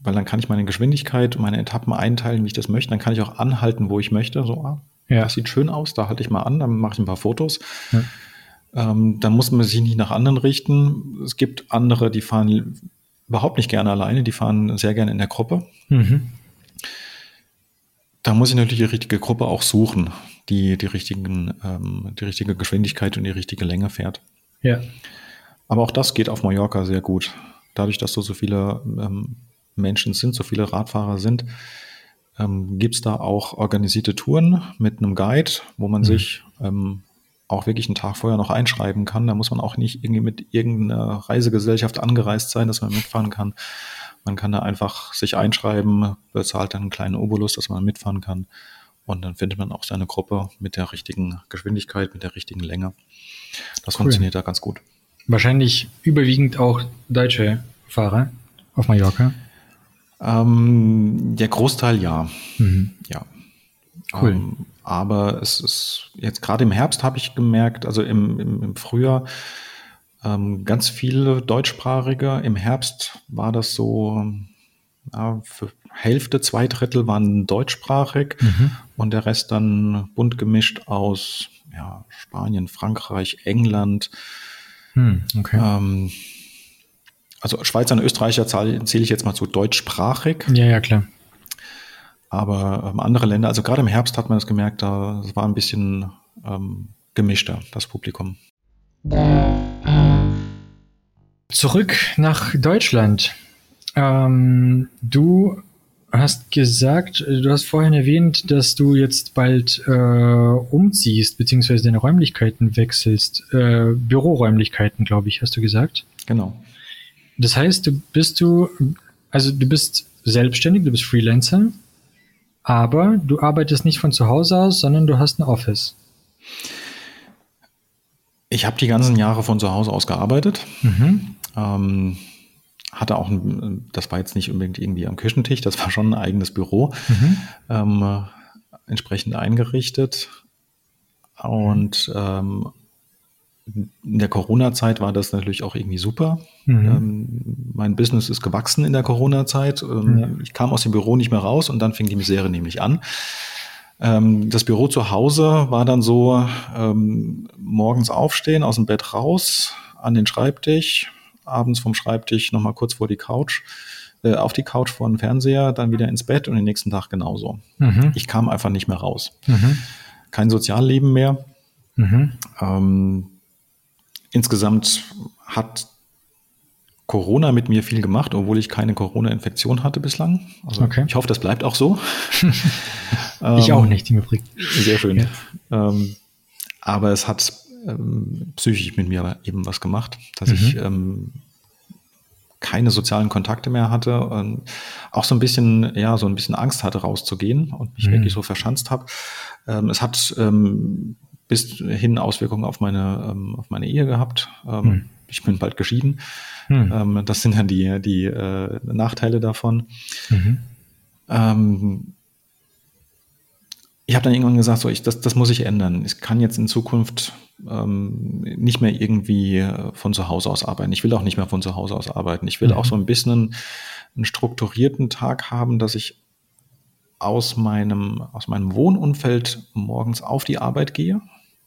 Weil dann kann ich meine Geschwindigkeit, meine Etappen einteilen, wie ich das möchte. Dann kann ich auch anhalten, wo ich möchte. So, ah, ja. das sieht schön aus, da halte ich mal an, dann mache ich ein paar Fotos. Ja. Ähm, dann muss man sich nicht nach anderen richten. Es gibt andere, die fahren überhaupt nicht gerne alleine, die fahren sehr gerne in der Gruppe. Mhm. Da muss ich natürlich die richtige Gruppe auch suchen, die die, richtigen, ähm, die richtige Geschwindigkeit und die richtige Länge fährt. Ja. Aber auch das geht auf Mallorca sehr gut. Dadurch, dass so, so viele ähm, Menschen sind, so viele Radfahrer sind, ähm, gibt es da auch organisierte Touren mit einem Guide, wo man mhm. sich ähm, auch wirklich einen Tag vorher noch einschreiben kann. Da muss man auch nicht irgendwie mit irgendeiner Reisegesellschaft angereist sein, dass man mitfahren kann. Man kann da einfach sich einschreiben, bezahlt dann einen kleinen Obolus, dass man mitfahren kann. Und dann findet man auch seine Gruppe mit der richtigen Geschwindigkeit, mit der richtigen Länge. Das cool. funktioniert da ganz gut. Wahrscheinlich überwiegend auch deutsche Fahrer auf Mallorca. Ähm, der Großteil ja. Mhm. Ja. Cool. Ähm, aber es ist jetzt gerade im Herbst habe ich gemerkt, also im, im, im Frühjahr ähm, ganz viele deutschsprachige. Im Herbst war das so, ja, für Hälfte, zwei Drittel waren deutschsprachig mhm. und der Rest dann bunt gemischt aus ja, Spanien, Frankreich, England. Hm, okay. ähm, also Schweizer und Österreicher zähle ich jetzt mal zu deutschsprachig. Ja, ja, klar. Aber ähm, andere Länder, also gerade im Herbst hat man das gemerkt, da war ein bisschen ähm, gemischter, das Publikum. Zurück nach Deutschland. Ähm, du hast gesagt, du hast vorhin erwähnt, dass du jetzt bald äh, umziehst, beziehungsweise deine Räumlichkeiten wechselst. Äh, Büroräumlichkeiten, glaube ich, hast du gesagt. Genau. Das heißt, du bist du, also du bist selbstständig, du bist Freelancer, aber du arbeitest nicht von zu Hause aus, sondern du hast ein Office. Ich habe die ganzen Jahre von zu Hause aus gearbeitet. Mhm. Ähm, hatte auch ein, das war jetzt nicht unbedingt irgendwie am Küchentisch, das war schon ein eigenes Büro, mhm. ähm, entsprechend eingerichtet. Und ähm, in der Corona-Zeit war das natürlich auch irgendwie super. Mhm. Ähm, mein Business ist gewachsen in der Corona-Zeit. Ja. Ich kam aus dem Büro nicht mehr raus und dann fing die Misere nämlich an. Ähm, das Büro zu Hause war dann so, ähm, morgens aufstehen, aus dem Bett raus, an den Schreibtisch, abends vom Schreibtisch nochmal kurz vor die Couch, äh, auf die Couch vor den Fernseher, dann wieder ins Bett und den nächsten Tag genauso. Mhm. Ich kam einfach nicht mehr raus. Mhm. Kein Sozialleben mehr. Mhm. Ähm, Insgesamt hat Corona mit mir viel gemacht, obwohl ich keine Corona-Infektion hatte bislang. Also okay. ich hoffe, das bleibt auch so. ich auch nicht im Übrigen. Sehr schön. Ja. Ähm, aber es hat ähm, psychisch mit mir eben was gemacht, dass mhm. ich ähm, keine sozialen Kontakte mehr hatte und auch so ein bisschen, ja, so ein bisschen Angst hatte, rauszugehen und mich mhm. wirklich so verschanzt habe. Ähm, es hat ähm, bis hin Auswirkungen auf meine, ähm, auf meine Ehe gehabt. Ähm, hm. Ich bin bald geschieden. Hm. Ähm, das sind dann die, die äh, Nachteile davon. Mhm. Ähm, ich habe dann irgendwann gesagt, so ich, das, das muss ich ändern. Ich kann jetzt in Zukunft ähm, nicht mehr irgendwie äh, von zu Hause aus arbeiten. Ich will auch nicht mehr von zu Hause aus arbeiten. Ich will mhm. auch so ein bisschen einen, einen strukturierten Tag haben, dass ich aus meinem, aus meinem Wohnumfeld morgens auf die Arbeit gehe,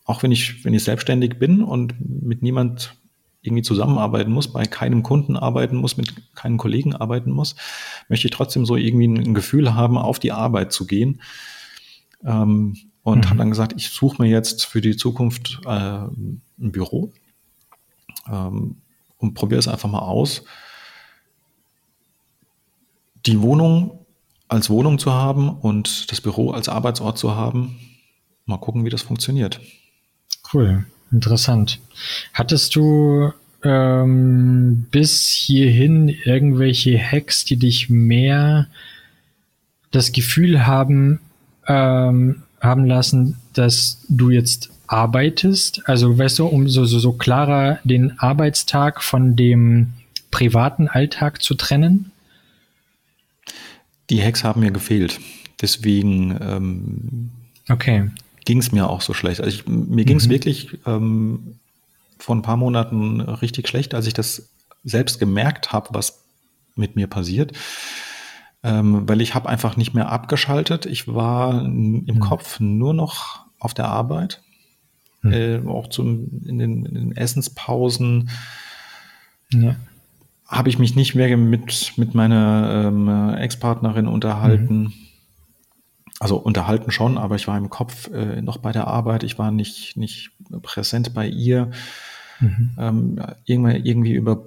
auch wenn ich, wenn ich selbstständig bin und mit niemand irgendwie zusammenarbeiten muss, bei keinem Kunden arbeiten muss, mit keinen Kollegen arbeiten muss, möchte ich trotzdem so irgendwie ein Gefühl haben, auf die Arbeit zu gehen. Ähm, und mhm. habe dann gesagt, ich suche mir jetzt für die Zukunft äh, ein Büro ähm, und probiere es einfach mal aus. Die Wohnung als Wohnung zu haben und das Büro als Arbeitsort zu haben. Mal gucken, wie das funktioniert. Cool, interessant. Hattest du ähm, bis hierhin irgendwelche Hacks, die dich mehr das Gefühl haben, ähm, haben lassen, dass du jetzt arbeitest? Also, weißt du, um so, so, so klarer den Arbeitstag von dem privaten Alltag zu trennen? Die Hacks haben mir gefehlt. Deswegen ähm, okay. ging es mir auch so schlecht. Also ich, mir ging es mhm. wirklich ähm, vor ein paar Monaten richtig schlecht, als ich das selbst gemerkt habe, was mit mir passiert. Ähm, weil ich habe einfach nicht mehr abgeschaltet. Ich war im mhm. Kopf nur noch auf der Arbeit, mhm. äh, auch zum, in, den, in den Essenspausen. Ja. Habe ich mich nicht mehr mit, mit meiner ähm, Ex-Partnerin unterhalten. Mhm. Also unterhalten schon, aber ich war im Kopf äh, noch bei der Arbeit. Ich war nicht, nicht präsent bei ihr. Mhm. Ähm, irgendwie, irgendwie über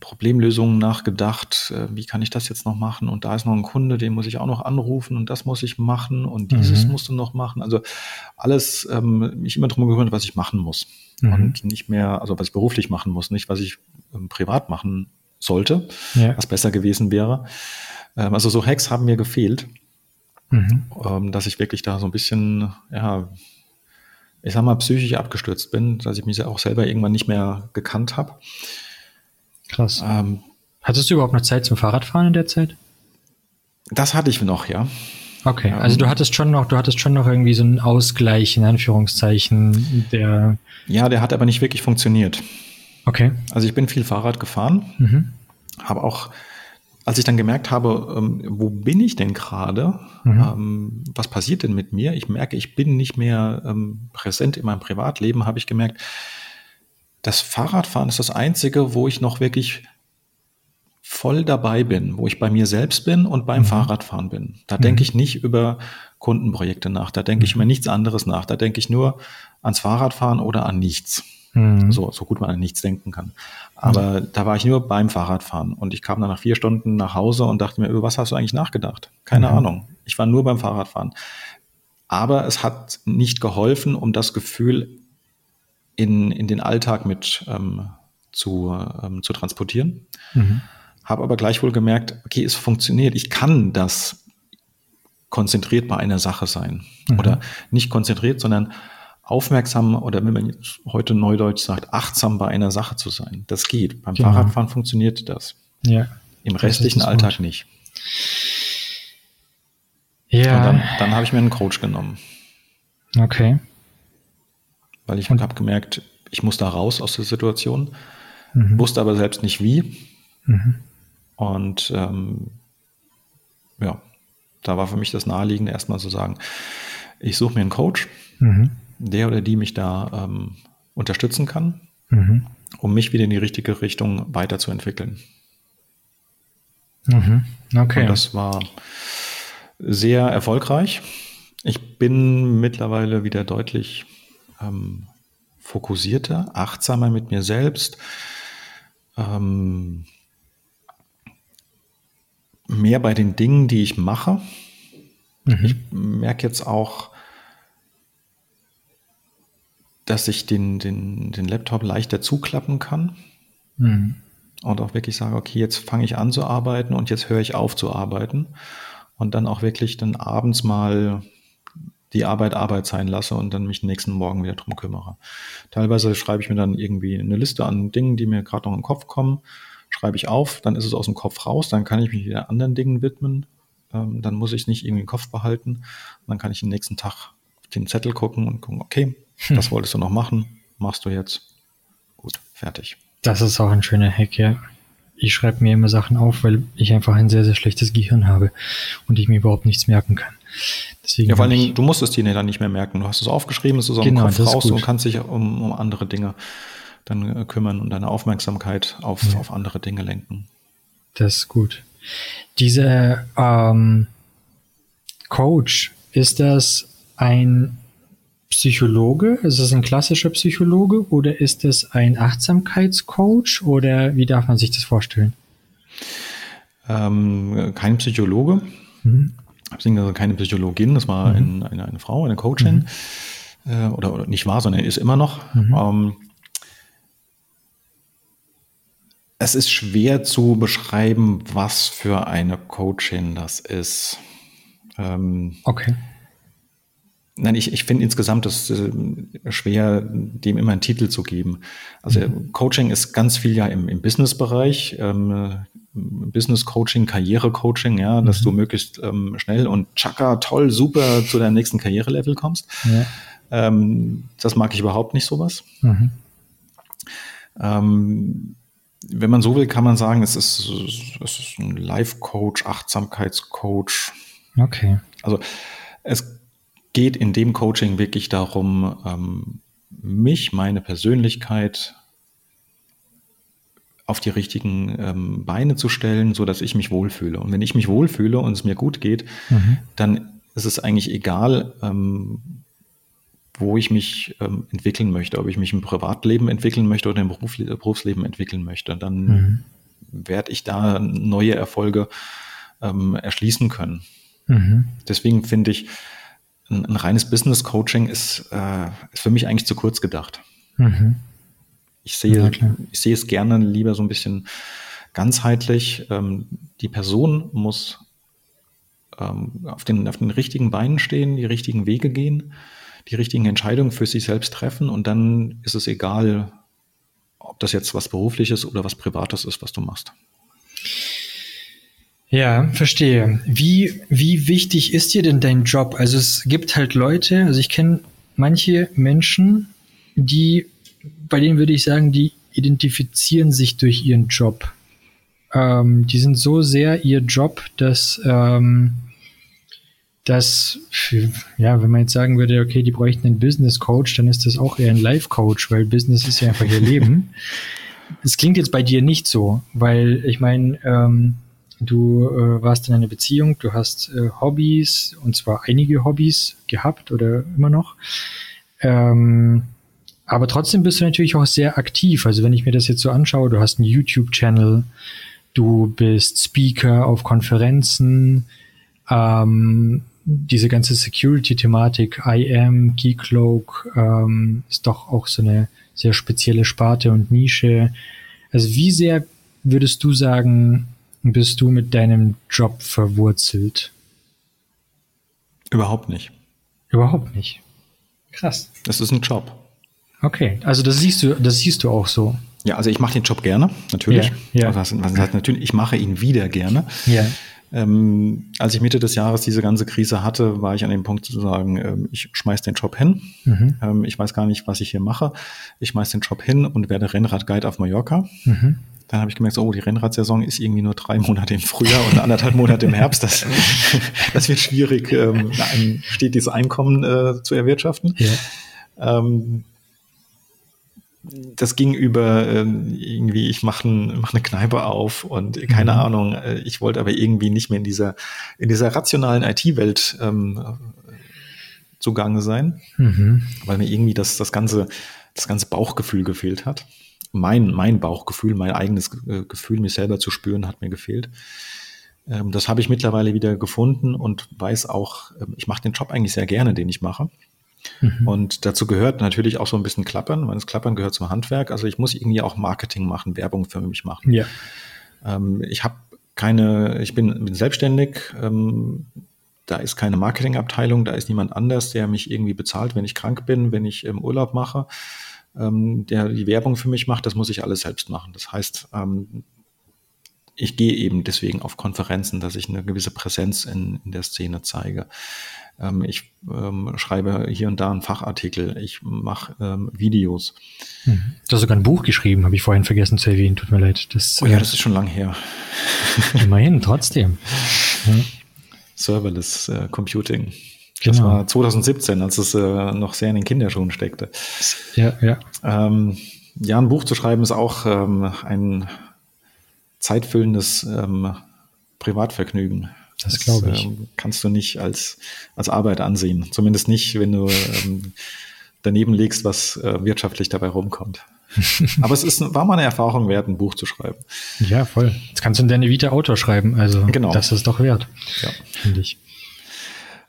Problemlösungen nachgedacht, äh, wie kann ich das jetzt noch machen und da ist noch ein Kunde, den muss ich auch noch anrufen und das muss ich machen und dieses mhm. musst du noch machen. Also alles, ähm, mich immer darum gekümmert, was ich machen muss mhm. und nicht mehr, also was ich beruflich machen muss, nicht was ich ähm, privat machen sollte, ja. was besser gewesen wäre. Ähm, also so Hacks haben mir gefehlt, mhm. ähm, dass ich wirklich da so ein bisschen, ja, ich sag mal, psychisch abgestürzt bin, dass ich mich auch selber irgendwann nicht mehr gekannt habe. Krass. Ähm, Hattest du überhaupt noch Zeit zum Fahrradfahren in der Zeit? Das hatte ich noch, ja. Okay, ähm, also du hattest schon noch, du hattest schon noch irgendwie so einen Ausgleich in Anführungszeichen, der. Ja, der hat aber nicht wirklich funktioniert. Okay. Also ich bin viel Fahrrad gefahren, mhm. habe auch, als ich dann gemerkt habe, ähm, wo bin ich denn gerade, mhm. ähm, was passiert denn mit mir? Ich merke, ich bin nicht mehr präsent in meinem Privatleben, habe ich gemerkt, das Fahrradfahren ist das Einzige, wo ich noch wirklich voll dabei bin, wo ich bei mir selbst bin und beim mhm. Fahrradfahren bin. Da mhm. denke ich nicht über Kundenprojekte nach, da denke mhm. ich über nichts anderes nach, da denke ich nur ans Fahrradfahren oder an nichts. Mhm. So, so gut man an nichts denken kann. Aber da war ich nur beim Fahrradfahren und ich kam dann nach vier Stunden nach Hause und dachte mir, über was hast du eigentlich nachgedacht? Keine mhm. Ahnung. Ich war nur beim Fahrradfahren. Aber es hat nicht geholfen, um das Gefühl in, in den Alltag mit ähm, zu, ähm, zu transportieren. Mhm. Habe aber gleichwohl gemerkt, okay, es funktioniert. Ich kann das konzentriert bei einer Sache sein. Mhm. Oder nicht konzentriert, sondern aufmerksam oder wenn man heute neudeutsch sagt, achtsam bei einer Sache zu sein. Das geht. Beim genau. Fahrradfahren funktioniert das. Ja. Im restlichen Alltag nicht. Ja. Und dann, dann habe ich mir einen Coach genommen. Okay weil ich habe gemerkt, ich muss da raus aus der Situation, mhm. wusste aber selbst nicht wie. Mhm. Und ähm, ja, da war für mich das Naheliegende, erstmal zu sagen, ich suche mir einen Coach, mhm. der oder die mich da ähm, unterstützen kann, mhm. um mich wieder in die richtige Richtung weiterzuentwickeln. Mhm. Okay. Und das war sehr erfolgreich. Ich bin mittlerweile wieder deutlich ähm, fokussierter, achtsamer mit mir selbst, ähm, mehr bei den Dingen, die ich mache. Mhm. Ich merke jetzt auch, dass ich den, den, den Laptop leichter zuklappen kann. Mhm. Und auch wirklich sage, okay, jetzt fange ich an zu arbeiten und jetzt höre ich auf zu arbeiten. Und dann auch wirklich dann abends mal die Arbeit Arbeit sein lasse und dann mich nächsten Morgen wieder drum kümmere. Teilweise schreibe ich mir dann irgendwie eine Liste an Dingen, die mir gerade noch in den Kopf kommen, schreibe ich auf, dann ist es aus dem Kopf raus, dann kann ich mich wieder anderen Dingen widmen, ähm, dann muss ich nicht irgendwie im Kopf behalten, dann kann ich den nächsten Tag auf den Zettel gucken und gucken, okay, hm. das wolltest du noch machen, machst du jetzt. Gut, fertig. Das ist auch ein schöner Hack, ja. Ich schreibe mir immer Sachen auf, weil ich einfach ein sehr, sehr schlechtes Gehirn habe und ich mir überhaupt nichts merken kann. Deswegen ja, vor allen Dingen, du musst es dir dann nicht mehr merken. Du hast es aufgeschrieben, es ist aus genau, dem Kopf raus und kannst dich um, um andere Dinge dann äh, kümmern und deine Aufmerksamkeit auf, ja. auf andere Dinge lenken. Das ist gut. Dieser ähm, Coach, ist das ein Psychologe? Ist das ein klassischer Psychologe oder ist das ein Achtsamkeitscoach oder wie darf man sich das vorstellen? Ähm, kein Psychologe. Mhm beziehungsweise keine Psychologin, das war mhm. eine, eine, Frau, eine Coachin, mhm. äh, oder, oder, nicht war, sondern ist immer noch. Mhm. Ähm, es ist schwer zu beschreiben, was für eine Coachin das ist. Ähm, okay. Nein, ich, ich finde insgesamt das äh, schwer, dem immer einen Titel zu geben. Also mhm. Coaching ist ganz viel ja im, im Business-Bereich, ähm, Business-Coaching, Karriere-Coaching, ja, mhm. dass du möglichst ähm, schnell und tschakka, toll, super zu deinem nächsten Karrierelevel kommst. Ja. Ähm, das mag ich überhaupt nicht, sowas. Mhm. Ähm, wenn man so will, kann man sagen, es ist, es ist ein Life-Coach, Achtsamkeitscoach. Okay. Also es geht in dem Coaching wirklich darum, ähm, mich, meine Persönlichkeit auf die richtigen ähm, Beine zu stellen, so dass ich mich wohlfühle. Und wenn ich mich wohlfühle und es mir gut geht, mhm. dann ist es eigentlich egal, ähm, wo ich mich ähm, entwickeln möchte, ob ich mich im Privatleben entwickeln möchte oder im Beruf, Berufsleben entwickeln möchte. Dann mhm. werde ich da neue Erfolge ähm, erschließen können. Mhm. Deswegen finde ich, ein, ein reines Business Coaching ist, äh, ist für mich eigentlich zu kurz gedacht. Ich sehe, ja, ich sehe es gerne lieber so ein bisschen ganzheitlich. Ähm, die Person muss ähm, auf, den, auf den richtigen Beinen stehen, die richtigen Wege gehen, die richtigen Entscheidungen für sich selbst treffen und dann ist es egal, ob das jetzt was Berufliches oder was Privates ist, was du machst. Ja, verstehe. Wie, wie wichtig ist dir denn dein Job? Also es gibt halt Leute, also ich kenne manche Menschen, die, bei denen würde ich sagen, die identifizieren sich durch ihren Job. Ähm, die sind so sehr ihr Job, dass, ähm, dass, ja, wenn man jetzt sagen würde, okay, die bräuchten einen Business Coach, dann ist das auch eher ein Life Coach, weil Business ist ja einfach ihr Leben. Es klingt jetzt bei dir nicht so, weil ich meine, ähm, Du äh, warst in einer Beziehung, du hast äh, Hobbys, und zwar einige Hobbys gehabt oder immer noch. Ähm, aber trotzdem bist du natürlich auch sehr aktiv. Also wenn ich mir das jetzt so anschaue, du hast einen YouTube-Channel, du bist Speaker auf Konferenzen, ähm, diese ganze Security-Thematik, IM, Keycloak, ähm, ist doch auch so eine sehr spezielle Sparte und Nische. Also wie sehr würdest du sagen, bist du mit deinem Job verwurzelt? Überhaupt nicht. Überhaupt nicht. Krass. Das ist ein Job. Okay, also das siehst du, das siehst du auch so. Ja, also ich mache den Job gerne, natürlich. Ja, ja. Was, was heißt natürlich, ich mache ihn wieder gerne. Ja. Ähm, als ich Mitte des Jahres diese ganze Krise hatte, war ich an dem Punkt zu sagen, ähm, ich schmeiß den Job hin. Mhm. Ähm, ich weiß gar nicht, was ich hier mache. Ich schmeiß den Job hin und werde Rennradguide auf Mallorca. Mhm. Dann habe ich gemerkt, so, oh, die Rennradsaison ist irgendwie nur drei Monate im Frühjahr und anderthalb Monate im Herbst. Das, das wird schwierig, ähm, ein stetiges Einkommen äh, zu erwirtschaften. Ja. Ähm, das ging über äh, irgendwie, ich mache ein, mach eine Kneipe auf und keine mhm. Ahnung, äh, ich wollte aber irgendwie nicht mehr in dieser, in dieser rationalen IT-Welt ähm, zugange sein, mhm. weil mir irgendwie das, das ganze, das ganze Bauchgefühl gefehlt hat mein, mein Bauchgefühl, mein eigenes äh, Gefühl, mich selber zu spüren, hat mir gefehlt. Ähm, das habe ich mittlerweile wieder gefunden und weiß auch, ähm, ich mache den Job eigentlich sehr gerne, den ich mache. Mhm. Und dazu gehört natürlich auch so ein bisschen Klappern, weil das Klappern gehört zum Handwerk. Also ich muss irgendwie auch Marketing machen, Werbung für mich machen. Ja. Ähm, ich habe keine, ich bin, bin selbstständig, ähm, da ist keine Marketingabteilung, da ist niemand anders, der mich irgendwie bezahlt, wenn ich krank bin, wenn ich im Urlaub mache ähm, der die Werbung für mich macht, das muss ich alles selbst machen. Das heißt, ähm, ich gehe eben deswegen auf Konferenzen, dass ich eine gewisse Präsenz in, in der Szene zeige. Ähm, ich ähm, schreibe hier und da einen Fachartikel, ich mache ähm, Videos. Hm. Du hast sogar ein Buch geschrieben, habe ich vorhin vergessen zu erwähnen, tut mir leid. Das, oh ja, äh, das ist schon lang her. Immerhin, trotzdem. Ja. Serverless äh, Computing. Das genau. war 2017, als es äh, noch sehr in den Kinderschuhen steckte. Ja, ja. Ähm, ja, ein Buch zu schreiben ist auch ähm, ein zeitfüllendes ähm, Privatvergnügen. Das, das glaube ich. Ähm, kannst du nicht als, als Arbeit ansehen. Zumindest nicht, wenn du ähm, daneben legst, was äh, wirtschaftlich dabei rumkommt. Aber es ist, war mal eine Erfahrung wert, ein Buch zu schreiben. Ja, voll. Jetzt kannst du in deine Vita Autor schreiben. Also genau. das ist doch wert, ja. finde ich.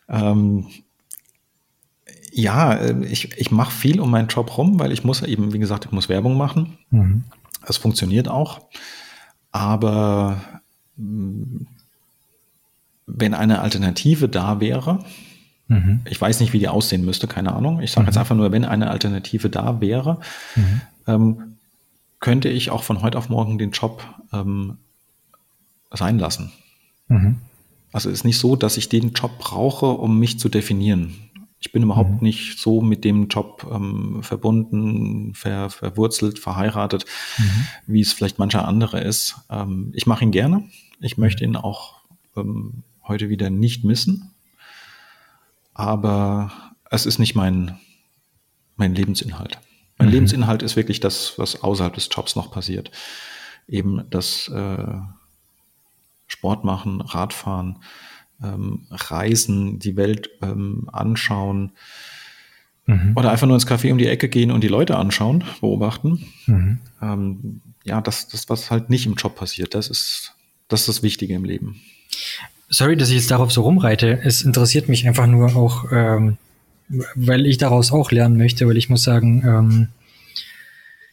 Ähm, ja, äh, ich, ich mache viel um meinen Job rum, weil ich muss eben, wie gesagt, ich muss Werbung machen. Mhm. Das funktioniert auch. Aber mm, wenn eine Alternative da wäre, Mhm. Ich weiß nicht, wie die aussehen müsste, keine Ahnung. Ich sage mhm. jetzt einfach nur, wenn eine Alternative da wäre, mhm. ähm, könnte ich auch von heute auf morgen den Job ähm, sein lassen. Mhm. Also es ist nicht so, dass ich den Job brauche, um mich zu definieren. Ich bin überhaupt mhm. nicht so mit dem Job ähm, verbunden, ver, verwurzelt, verheiratet, mhm. wie es vielleicht mancher andere ist. Ähm, ich mache ihn gerne. Ich möchte ihn auch ähm, heute wieder nicht missen. Aber es ist nicht mein, mein Lebensinhalt. Mein mhm. Lebensinhalt ist wirklich das, was außerhalb des Jobs noch passiert. Eben das äh, Sport machen, Radfahren, ähm, reisen, die Welt ähm, anschauen mhm. oder einfach nur ins Café um die Ecke gehen und die Leute anschauen, beobachten. Mhm. Ähm, ja, das, das, was halt nicht im Job passiert, das ist das, ist das Wichtige im Leben. Sorry, dass ich jetzt darauf so rumreite. Es interessiert mich einfach nur auch, ähm, weil ich daraus auch lernen möchte, weil ich muss sagen, ähm,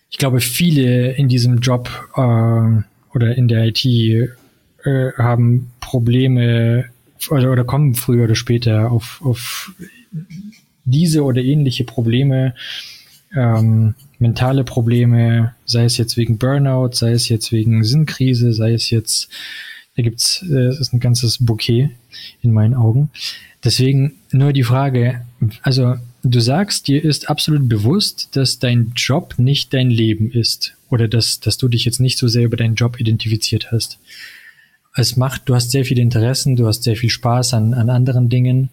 ich glaube, viele in diesem Job äh, oder in der IT äh, haben Probleme oder, oder kommen früher oder später auf, auf diese oder ähnliche Probleme, ähm, mentale Probleme, sei es jetzt wegen Burnout, sei es jetzt wegen Sinnkrise, sei es jetzt, da gibt's, äh, es ist ein ganzes Bouquet in meinen Augen. Deswegen nur die Frage, also du sagst, dir ist absolut bewusst, dass dein Job nicht dein Leben ist oder dass, dass du dich jetzt nicht so sehr über deinen Job identifiziert hast es macht, du hast sehr viele Interessen, du hast sehr viel Spaß an, an anderen Dingen.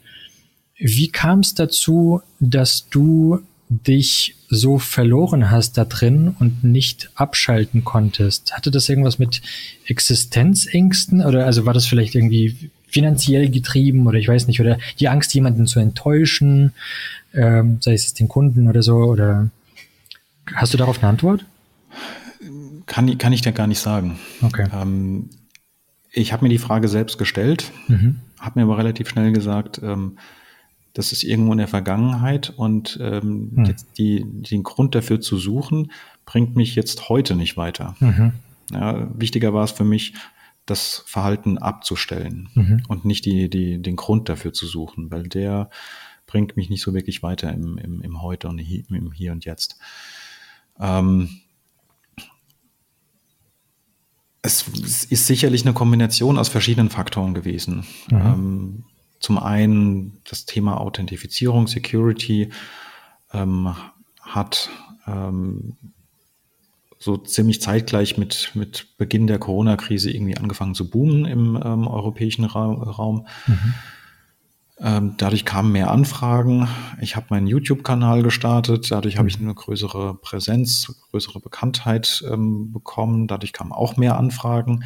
Wie kam es dazu, dass du dich so verloren hast da drin und nicht abschalten konntest? Hatte das irgendwas mit Existenzängsten oder also war das vielleicht irgendwie finanziell getrieben oder ich weiß nicht, oder die Angst, jemanden zu enttäuschen, ähm, sei es den Kunden oder so, oder hast du darauf eine Antwort? Kann, kann ich dir gar nicht sagen. Okay. Ähm, ich habe mir die Frage selbst gestellt, mhm. habe mir aber relativ schnell gesagt, ähm, das ist irgendwo in der Vergangenheit und ähm, mhm. die, den Grund dafür zu suchen, bringt mich jetzt heute nicht weiter. Mhm. Ja, wichtiger war es für mich, das Verhalten abzustellen mhm. und nicht die, die, den Grund dafür zu suchen, weil der bringt mich nicht so wirklich weiter im, im, im Heute und im Hier und Jetzt. Ähm, es ist sicherlich eine Kombination aus verschiedenen Faktoren gewesen. Mhm. Ähm, zum einen das Thema Authentifizierung, Security ähm, hat ähm, so ziemlich zeitgleich mit, mit Beginn der Corona-Krise irgendwie angefangen zu boomen im ähm, europäischen Ra Raum. Mhm. Ähm, dadurch kamen mehr Anfragen. Ich habe meinen YouTube-Kanal gestartet. Dadurch habe ich mhm. eine größere Präsenz, größere Bekanntheit ähm, bekommen. Dadurch kamen auch mehr Anfragen.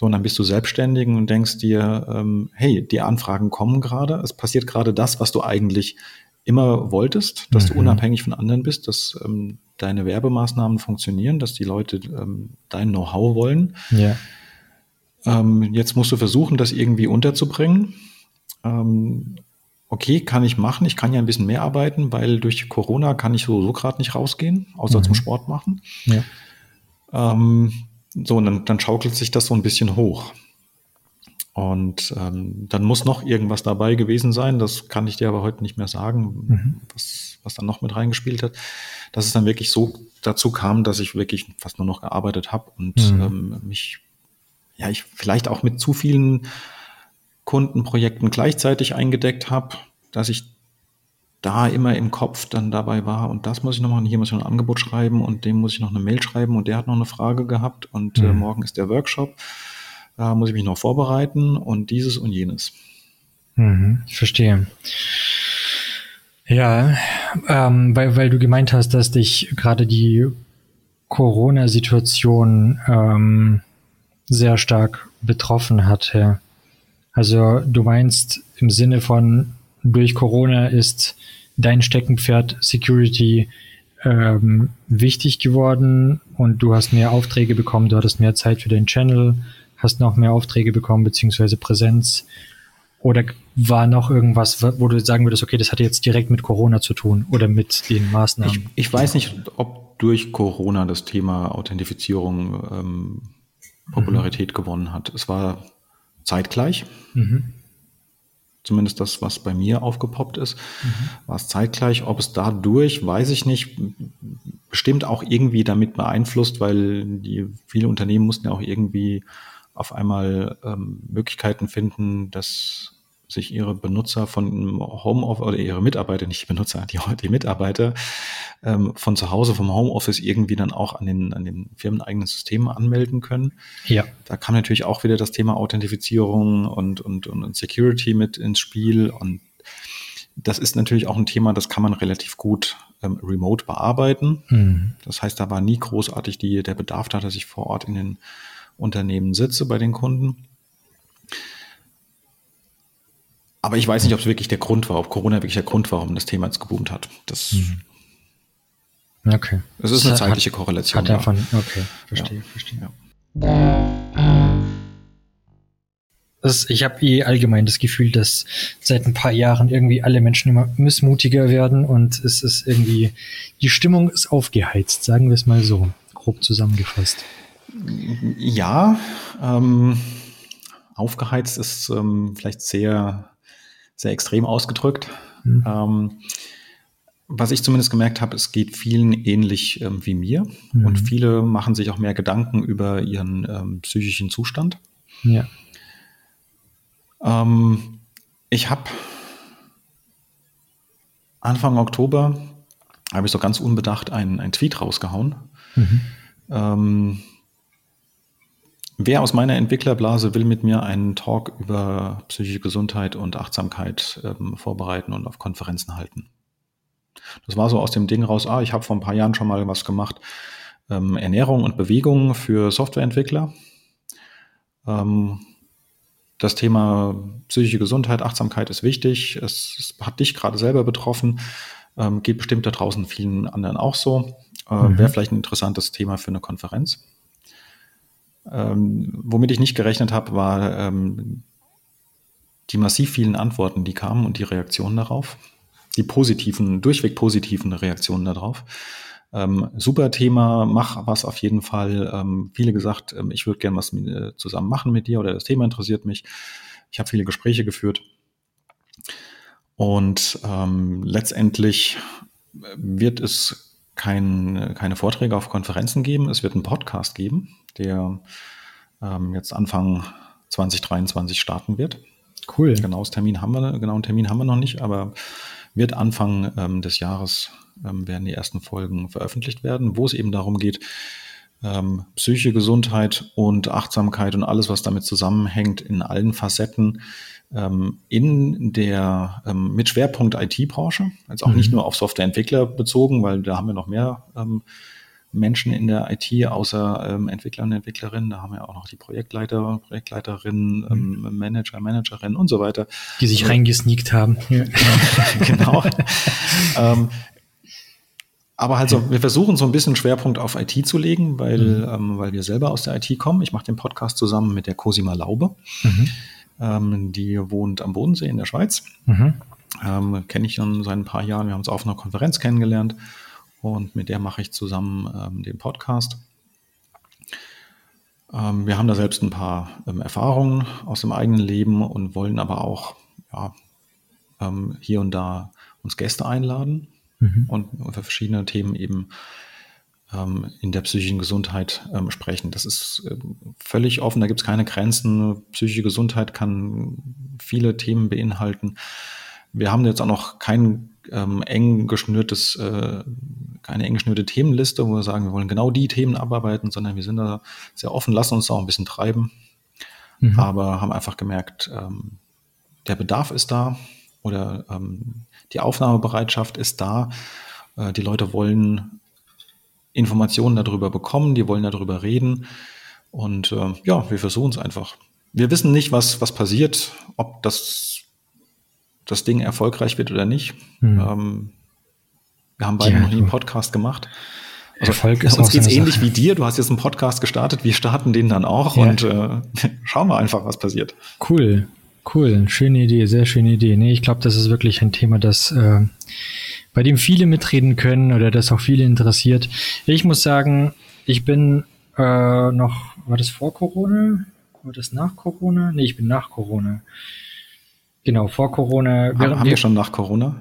So, und dann bist du selbstständig und denkst dir, ähm, hey, die Anfragen kommen gerade. Es passiert gerade das, was du eigentlich immer wolltest, dass mhm. du unabhängig von anderen bist, dass ähm, deine Werbemaßnahmen funktionieren, dass die Leute ähm, dein Know-how wollen. Ja. Ähm, jetzt musst du versuchen, das irgendwie unterzubringen ähm, okay, kann ich machen. Ich kann ja ein bisschen mehr arbeiten, weil durch Corona kann ich sowieso gerade nicht rausgehen, außer mhm. zum Sport machen. Ja. Ähm, so, und dann, dann schaukelt sich das so ein bisschen hoch. Und ähm, dann muss noch irgendwas dabei gewesen sein, das kann ich dir aber heute nicht mehr sagen, mhm. was, was dann noch mit reingespielt hat, dass es dann wirklich so dazu kam, dass ich wirklich fast nur noch gearbeitet habe und mhm. ähm, mich, ja, ich vielleicht auch mit zu vielen Kundenprojekten gleichzeitig eingedeckt habe, dass ich da immer im Kopf dann dabei war und das muss ich noch machen, hier muss ich noch ein Angebot schreiben und dem muss ich noch eine Mail schreiben und der hat noch eine Frage gehabt und äh, mhm. äh, morgen ist der Workshop, da muss ich mich noch vorbereiten und dieses und jenes. Mhm, ich verstehe. Ja, ähm, weil, weil du gemeint hast, dass dich gerade die Corona-Situation ähm, sehr stark betroffen hatte. Also du meinst im Sinne von durch Corona ist dein Steckenpferd Security ähm, wichtig geworden und du hast mehr Aufträge bekommen, du hattest mehr Zeit für deinen Channel, hast noch mehr Aufträge bekommen, beziehungsweise Präsenz. Oder war noch irgendwas, wo du sagen würdest, okay, das hatte jetzt direkt mit Corona zu tun oder mit den Maßnahmen? Ich, ich weiß nicht, ob durch Corona das Thema Authentifizierung ähm, Popularität mhm. gewonnen hat. Es war zeitgleich. Mhm. Zumindest das, was bei mir aufgepoppt ist, mhm. war es zeitgleich. Ob es dadurch, weiß ich nicht, bestimmt auch irgendwie damit beeinflusst, weil die viele Unternehmen mussten ja auch irgendwie auf einmal ähm, Möglichkeiten finden, dass sich ihre Benutzer von Homeoffice oder ihre Mitarbeiter, nicht die Benutzer, die, die Mitarbeiter ähm, von zu Hause vom Homeoffice irgendwie dann auch an den, an den firmeneigenen Systemen anmelden können. Ja. Da kam natürlich auch wieder das Thema Authentifizierung und, und, und Security mit ins Spiel und das ist natürlich auch ein Thema, das kann man relativ gut ähm, remote bearbeiten. Mhm. Das heißt, da war nie großartig die, der Bedarf da, dass ich vor Ort in den Unternehmen sitze bei den Kunden. Aber ich weiß nicht, ob es wirklich der Grund war, ob Corona wirklich der Grund war, warum das Thema jetzt geboomt hat. Das, mhm. Okay. Das ist eine zeitliche hat, Korrelation. Hat davon, ja. okay, verstehe, ja. verstehe. Ja. Das, ich habe eh allgemein das Gefühl, dass seit ein paar Jahren irgendwie alle Menschen immer missmutiger werden und es ist irgendwie, die Stimmung ist aufgeheizt, sagen wir es mal so, grob zusammengefasst. Ja, ähm, aufgeheizt ist ähm, vielleicht sehr sehr extrem ausgedrückt. Mhm. Ähm, was ich zumindest gemerkt habe, es geht vielen ähnlich ähm, wie mir mhm. und viele machen sich auch mehr Gedanken über ihren ähm, psychischen Zustand. Ja. Ähm, ich habe Anfang Oktober habe ich so ganz unbedacht einen, einen Tweet rausgehauen. Mhm. Wer aus meiner Entwicklerblase will mit mir einen Talk über psychische Gesundheit und Achtsamkeit ähm, vorbereiten und auf Konferenzen halten? Das war so aus dem Ding raus, ah, ich habe vor ein paar Jahren schon mal was gemacht, ähm, Ernährung und Bewegung für Softwareentwickler. Ähm, das Thema psychische Gesundheit, Achtsamkeit ist wichtig. Es, es hat dich gerade selber betroffen. Ähm, geht bestimmt da draußen vielen anderen auch so. Äh, mhm. Wäre vielleicht ein interessantes Thema für eine Konferenz. Ähm, womit ich nicht gerechnet habe, war ähm, die massiv vielen Antworten, die kamen und die Reaktionen darauf. Die positiven, durchweg positiven Reaktionen darauf. Ähm, super Thema, mach was auf jeden Fall. Ähm, viele gesagt, ähm, ich würde gerne was mit, äh, zusammen machen mit dir oder das Thema interessiert mich. Ich habe viele Gespräche geführt. Und ähm, letztendlich wird es kein, keine Vorträge auf Konferenzen geben. Es wird einen Podcast geben der ähm, jetzt Anfang 2023 starten wird. Cool. Genaues Termin haben wir, genauen Termin haben wir noch nicht, aber wird Anfang ähm, des Jahres ähm, werden die ersten Folgen veröffentlicht werden, wo es eben darum geht, ähm, Psyche, Gesundheit und Achtsamkeit und alles, was damit zusammenhängt, in allen Facetten in der ähm, mit Schwerpunkt IT-Branche, also auch mhm. nicht nur auf Softwareentwickler bezogen, weil da haben wir noch mehr ähm, Menschen in der IT, außer ähm, Entwickler und Entwicklerinnen. Da haben wir auch noch die Projektleiter, Projektleiterinnen, ähm, mhm. Manager, Managerinnen und so weiter. Die sich also, reingesneakt haben. genau. ähm, aber halt so, wir versuchen so ein bisschen Schwerpunkt auf IT zu legen, weil, mhm. ähm, weil wir selber aus der IT kommen. Ich mache den Podcast zusammen mit der Cosima Laube. Mhm. Ähm, die wohnt am Bodensee in der Schweiz. Mhm. Ähm, Kenne ich schon seit ein paar Jahren. Wir haben uns auf einer Konferenz kennengelernt und mit der mache ich zusammen ähm, den Podcast. Ähm, wir haben da selbst ein paar ähm, Erfahrungen aus dem eigenen Leben und wollen aber auch ja, ähm, hier und da uns Gäste einladen mhm. und für verschiedene Themen eben in der psychischen Gesundheit ähm, sprechen. Das ist völlig offen, da gibt es keine Grenzen. Psychische Gesundheit kann viele Themen beinhalten. Wir haben jetzt auch noch kein ähm, eng geschnürtes, äh, keine eng geschnürte Themenliste, wo wir sagen, wir wollen genau die Themen abarbeiten, sondern wir sind da sehr offen, lassen uns da auch ein bisschen treiben, mhm. aber haben einfach gemerkt, ähm, der Bedarf ist da oder ähm, die Aufnahmebereitschaft ist da. Äh, die Leute wollen Informationen darüber bekommen, die wollen darüber reden. Und äh, ja, wir versuchen es einfach. Wir wissen nicht, was, was passiert, ob das das Ding erfolgreich wird oder nicht. Mhm. Ähm, wir haben beide ja, noch nie einen Podcast gemacht. Also Erfolg ist uns geht es ähnlich Sache. wie dir. Du hast jetzt einen Podcast gestartet. Wir starten den dann auch ja. und äh, schauen wir einfach, was passiert. Cool, cool. Schöne Idee, sehr schöne Idee. Nee, ich glaube, das ist wirklich ein Thema, das äh, bei dem viele mitreden können oder das auch viele interessiert. Ich muss sagen, ich bin äh, noch, war das vor Corona? War das nach Corona? Nee, ich bin nach Corona Genau, vor Corona. Haben, haben wir schon nach Corona?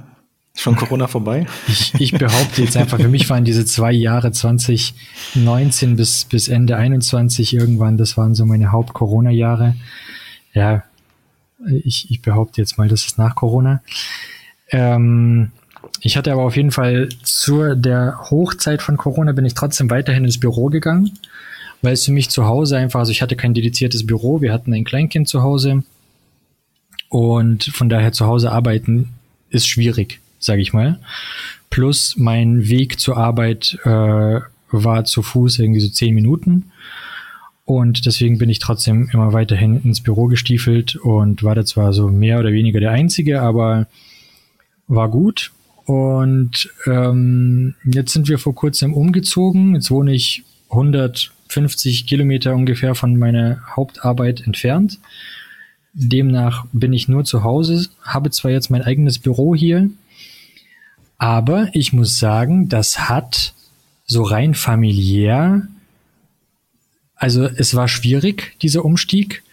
Schon Corona vorbei? Ich, ich behaupte jetzt einfach, für mich waren diese zwei Jahre 2019 bis, bis Ende 21 irgendwann, das waren so meine Haupt-Corona-Jahre. Ja, ich, ich behaupte jetzt mal, das ist nach Corona. Ähm, ich hatte aber auf jeden Fall zur der Hochzeit von Corona bin ich trotzdem weiterhin ins Büro gegangen, weil es für mich zu Hause einfach, also ich hatte kein dediziertes Büro, wir hatten ein Kleinkind zu Hause und von daher zu Hause arbeiten ist schwierig, sage ich mal. Plus mein Weg zur Arbeit äh, war zu Fuß irgendwie so zehn Minuten. Und deswegen bin ich trotzdem immer weiterhin ins Büro gestiefelt und war da zwar so mehr oder weniger der Einzige, aber war gut. Und ähm, jetzt sind wir vor kurzem umgezogen. Jetzt wohne ich 150 Kilometer ungefähr von meiner Hauptarbeit entfernt. Demnach bin ich nur zu Hause, habe zwar jetzt mein eigenes Büro hier, aber ich muss sagen, das hat so rein familiär also es war schwierig, dieser Umstieg.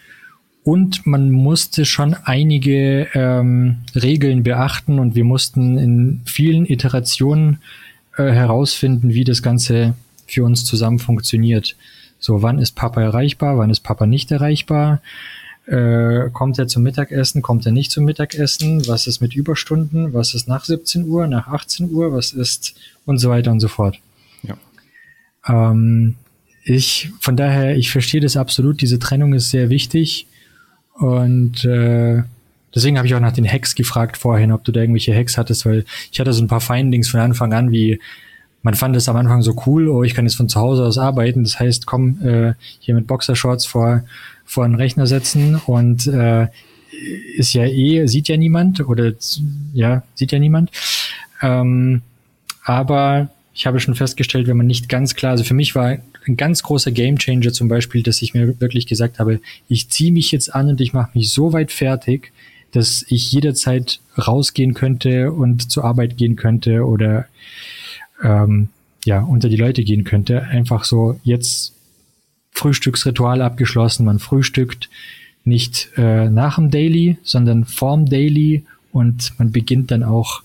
Und man musste schon einige ähm, Regeln beachten und wir mussten in vielen Iterationen äh, herausfinden, wie das Ganze für uns zusammen funktioniert. So, wann ist Papa erreichbar, wann ist Papa nicht erreichbar? Äh, kommt er zum Mittagessen, kommt er nicht zum Mittagessen? Was ist mit Überstunden? Was ist nach 17 Uhr, nach 18 Uhr? Was ist und so weiter und so fort. Ja. Ähm, ich, von daher, ich verstehe das absolut. Diese Trennung ist sehr wichtig. Und äh, deswegen habe ich auch nach den Hacks gefragt vorhin, ob du da irgendwelche Hacks hattest, weil ich hatte so ein paar Findings von Anfang an, wie man fand es am Anfang so cool, oh, ich kann jetzt von zu Hause aus arbeiten. Das heißt, komm, äh, hier mit Boxershorts vor, vor einen Rechner setzen und äh, ist ja eh, sieht ja niemand oder ja, sieht ja niemand. Ähm, aber ich habe schon festgestellt, wenn man nicht ganz klar, also für mich war ein ganz großer Gamechanger zum Beispiel, dass ich mir wirklich gesagt habe, ich ziehe mich jetzt an und ich mache mich so weit fertig, dass ich jederzeit rausgehen könnte und zur Arbeit gehen könnte oder ähm, ja unter die Leute gehen könnte. Einfach so jetzt Frühstücksritual abgeschlossen. Man frühstückt nicht äh, nach dem Daily, sondern vorm Daily und man beginnt dann auch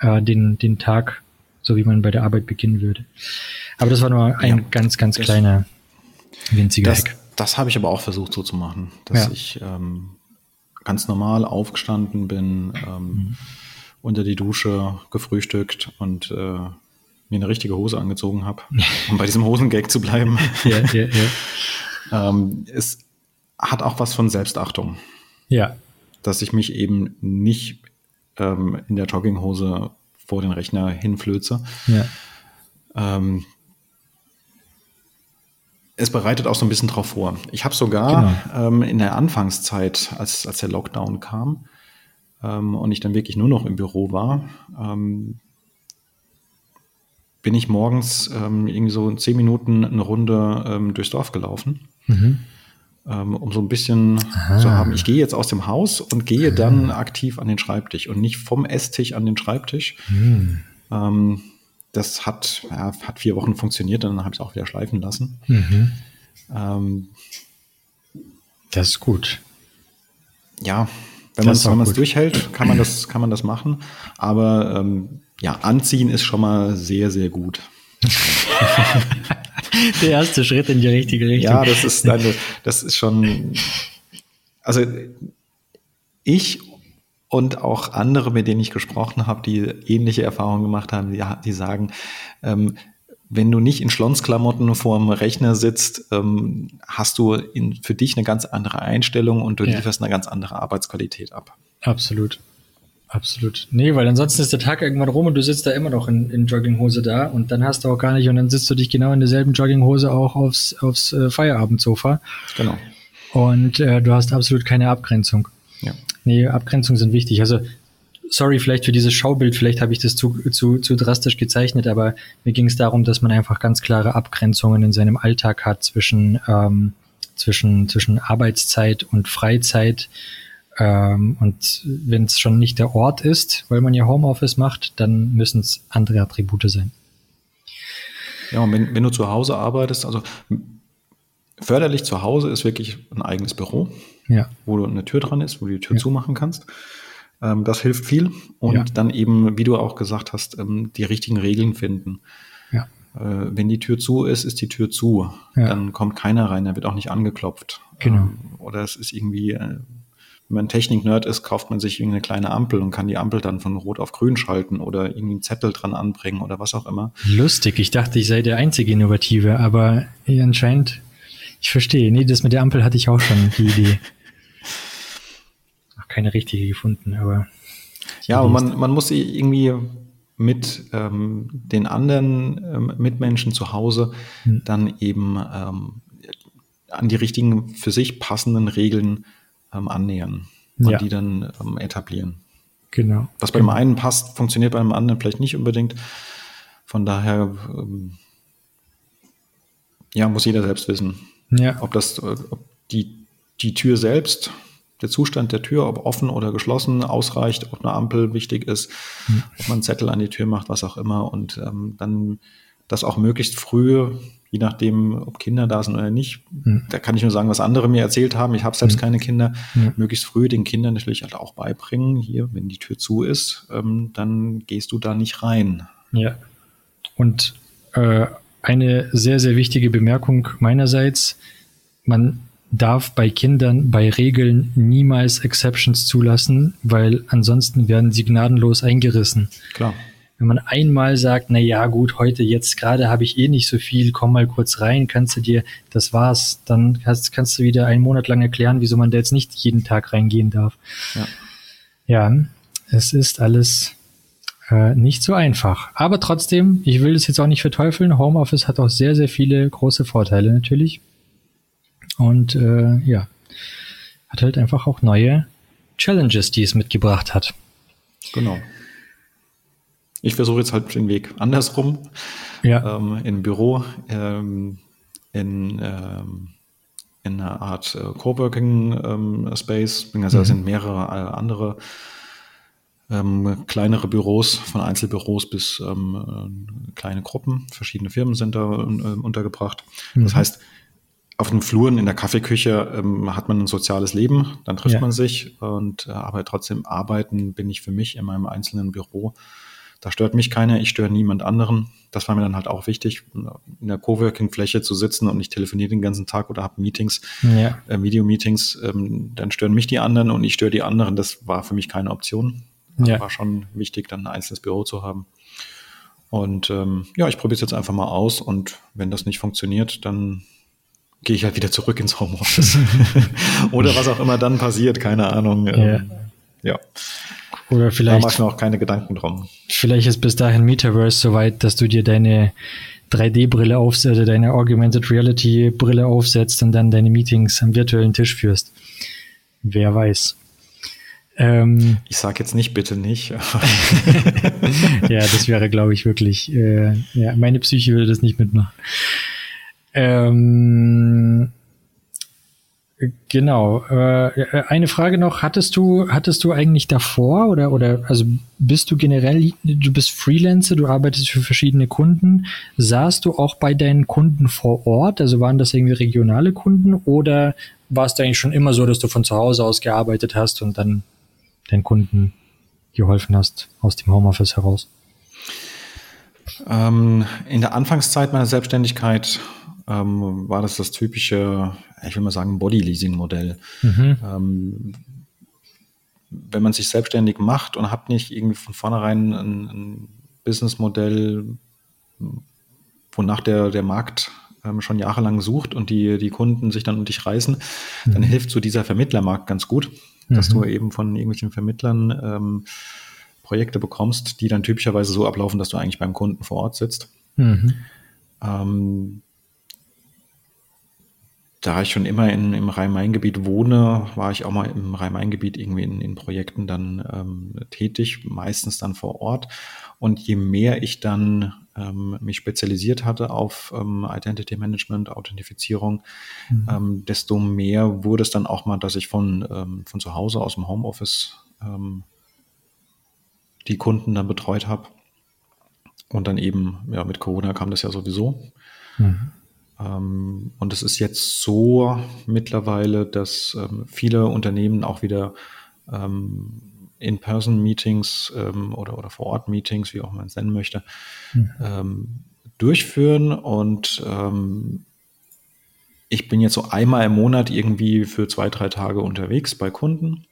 äh, den, den Tag so wie man bei der Arbeit beginnen würde. Aber das war nur ein ja, ganz, ganz kleiner, winziger das, Hack. Das habe ich aber auch versucht so zu machen, dass ja. ich ähm, ganz normal aufgestanden bin, ähm, mhm. unter die Dusche gefrühstückt und äh, mir eine richtige Hose angezogen habe, um bei diesem Hosengag zu bleiben. ja, ja, ja. ähm, es hat auch was von Selbstachtung. Ja. Dass ich mich eben nicht ähm, in der Jogginghose vor den Rechner hinflöze. Ja. Ähm, es bereitet auch so ein bisschen drauf vor. Ich habe sogar genau. ähm, in der Anfangszeit, als, als der Lockdown kam ähm, und ich dann wirklich nur noch im Büro war, ähm, bin ich morgens ähm, irgendwie so zehn Minuten eine Runde ähm, durchs Dorf gelaufen. Mhm. Ähm, um so ein bisschen Aha. zu haben, ich gehe jetzt aus dem Haus und gehe Aha. dann aktiv an den Schreibtisch und nicht vom Esstisch an den Schreibtisch. Mhm. Ähm, das hat, ja, hat vier Wochen funktioniert, dann habe ich es auch wieder schleifen lassen. Mhm. Ähm, das ist gut. Ja, wenn man es durchhält, kann man das, kann man das machen. Aber ähm, ja, anziehen ist schon mal sehr, sehr gut. Der erste Schritt in die richtige Richtung. Ja, das ist eine, das ist schon, also ich und auch andere, mit denen ich gesprochen habe, die ähnliche Erfahrungen gemacht haben, die, die sagen, ähm, wenn du nicht in Schlonsklamotten vor dem Rechner sitzt, ähm, hast du in, für dich eine ganz andere Einstellung und du ja. lieferst eine ganz andere Arbeitsqualität ab. Absolut. Absolut. Nee, weil ansonsten ist der Tag irgendwann rum und du sitzt da immer noch in, in Jogginghose da und dann hast du auch gar nicht und dann sitzt du dich genau in derselben Jogginghose auch aufs, aufs äh, Feierabendsofa. Genau. Und äh, du hast absolut keine Abgrenzung. Ja. Nee, Abgrenzungen sind wichtig. Also, sorry vielleicht für dieses Schaubild, vielleicht habe ich das zu, zu, zu drastisch gezeichnet, aber mir ging es darum, dass man einfach ganz klare Abgrenzungen in seinem Alltag hat zwischen, ähm, zwischen, zwischen Arbeitszeit und Freizeit ähm, und wenn es schon nicht der Ort ist, weil man ja Homeoffice macht, dann müssen es andere Attribute sein. Ja, und wenn, wenn du zu Hause arbeitest, also förderlich zu Hause ist wirklich ein eigenes Büro. ja. wo eine Tür dran ist, wo du die Tür ja. zumachen kannst. Ähm, das hilft viel. Und ja. dann eben, wie du auch gesagt hast, ähm, die richtigen Regeln finden. Ja. Äh, wenn die Tür zu ist, ist die Tür zu. Dann kommt keiner rein, da wird auch nicht angeklopft. Genau. Ähm, oder es ist irgendwie, äh, wenn man Technik-Nerd ist, kauft man sich irgendeine kleine Ampel und kann die Ampel dann von rot auf grün schalten oder irgendwie einen Zettel dran anbringen oder was auch immer. Lustig, ich dachte, ich sei der einzige Innovative, aber anscheinend, ich verstehe. Nee, das mit der Ampel hatte ich auch schon, die Idee. Ach, keine richtige gefunden, aber. Ja, aber man, man muss irgendwie mit ähm, den anderen ähm, Mitmenschen zu Hause hm. dann eben ähm, an die richtigen für sich passenden Regeln ähm, annähern und ja. die dann ähm, etablieren. Genau. Was bei dem einen passt, funktioniert bei dem anderen vielleicht nicht unbedingt. Von daher, ähm, ja, muss jeder selbst wissen, ja. ob das, äh, ob die, die Tür selbst, der Zustand der Tür, ob offen oder geschlossen ausreicht, ob eine Ampel wichtig ist, mhm. ob man einen Zettel an die Tür macht, was auch immer und ähm, dann das auch möglichst früh je nachdem, ob Kinder da sind oder nicht. Mhm. Da kann ich nur sagen, was andere mir erzählt haben. Ich habe selbst mhm. keine Kinder. Mhm. Möglichst früh den Kindern natürlich halt auch beibringen, hier, wenn die Tür zu ist, ähm, dann gehst du da nicht rein. Ja. Und äh, eine sehr, sehr wichtige Bemerkung meinerseits, man darf bei Kindern bei Regeln niemals Exceptions zulassen, weil ansonsten werden sie gnadenlos eingerissen. Klar. Wenn man einmal sagt, na ja, gut, heute, jetzt gerade habe ich eh nicht so viel, komm mal kurz rein, kannst du dir, das war's, dann hast, kannst du wieder einen Monat lang erklären, wieso man da jetzt nicht jeden Tag reingehen darf. Ja, ja es ist alles äh, nicht so einfach. Aber trotzdem, ich will das jetzt auch nicht verteufeln. Homeoffice hat auch sehr, sehr viele große Vorteile natürlich. Und äh, ja, hat halt einfach auch neue Challenges, die es mitgebracht hat. Genau. Ich versuche jetzt halt den Weg andersrum. Ja. Ähm, Im Büro, ähm, in, ähm, in einer Art äh, Coworking ähm, Space. Also mhm. sind mehrere äh, andere ähm, kleinere Büros, von Einzelbüros bis ähm, äh, kleine Gruppen. Verschiedene Firmen sind da äh, untergebracht. Mhm. Das heißt, auf den Fluren in der Kaffeeküche ähm, hat man ein soziales Leben, dann trifft ja. man sich und äh, aber trotzdem arbeiten bin ich für mich in meinem einzelnen Büro da stört mich keiner, ich störe niemand anderen. Das war mir dann halt auch wichtig, in der Coworking-Fläche zu sitzen und ich telefoniere den ganzen Tag oder habe Meetings, ja. äh, Videomeetings. Ähm, dann stören mich die anderen und ich störe die anderen. Das war für mich keine Option. Ja. War schon wichtig, dann ein einzelnes Büro zu haben. Und ähm, ja, ich probiere es jetzt einfach mal aus und wenn das nicht funktioniert, dann gehe ich halt wieder zurück ins Homeoffice. Oder was auch immer dann passiert, keine Ahnung. Ähm, ja. ja. Oder vielleicht. Da mache ich mir auch keine Gedanken drum. Vielleicht ist bis dahin Metaverse soweit, dass du dir deine 3D-Brille aufsetzt oder deine Augmented Reality-Brille aufsetzt und dann deine Meetings am virtuellen Tisch führst. Wer weiß. Ähm, ich sag jetzt nicht, bitte nicht. ja, das wäre, glaube ich, wirklich, äh, ja, meine Psyche würde das nicht mitmachen. Ähm, Genau. Äh, eine Frage noch: Hattest du, hattest du eigentlich davor oder oder also bist du generell, du bist Freelancer, du arbeitest für verschiedene Kunden. Saßt du auch bei deinen Kunden vor Ort? Also waren das irgendwie regionale Kunden oder war es eigentlich schon immer so, dass du von zu Hause aus gearbeitet hast und dann deinen Kunden geholfen hast aus dem Homeoffice heraus? Ähm, in der Anfangszeit meiner Selbstständigkeit ähm, war das das typische, ich will mal sagen, Body-Leasing-Modell. Mhm. Ähm, wenn man sich selbstständig macht und hat nicht irgendwie von vornherein ein, ein Businessmodell, wonach der, der Markt ähm, schon jahrelang sucht und die, die Kunden sich dann um dich reißen, mhm. dann hilft so dieser Vermittlermarkt ganz gut, dass mhm. du eben von irgendwelchen Vermittlern ähm, Projekte bekommst, die dann typischerweise so ablaufen, dass du eigentlich beim Kunden vor Ort sitzt. Mhm. Ähm, da ich schon immer in, im Rhein-Main-Gebiet wohne, war ich auch mal im Rhein-Main-Gebiet irgendwie in, in Projekten dann ähm, tätig, meistens dann vor Ort. Und je mehr ich dann ähm, mich spezialisiert hatte auf ähm, Identity Management, Authentifizierung, mhm. ähm, desto mehr wurde es dann auch mal, dass ich von, ähm, von zu Hause aus dem Homeoffice ähm, die Kunden dann betreut habe. Und dann eben, ja, mit Corona kam das ja sowieso. Mhm. Ähm, und es ist jetzt so mittlerweile, dass ähm, viele Unternehmen auch wieder ähm, In-Person-Meetings ähm, oder, oder Vor-Ort-Meetings, wie auch man es nennen möchte, mhm. durchführen. Und ich bin jetzt so einmal im Monat irgendwie für zwei, drei Tage unterwegs bei Kunden.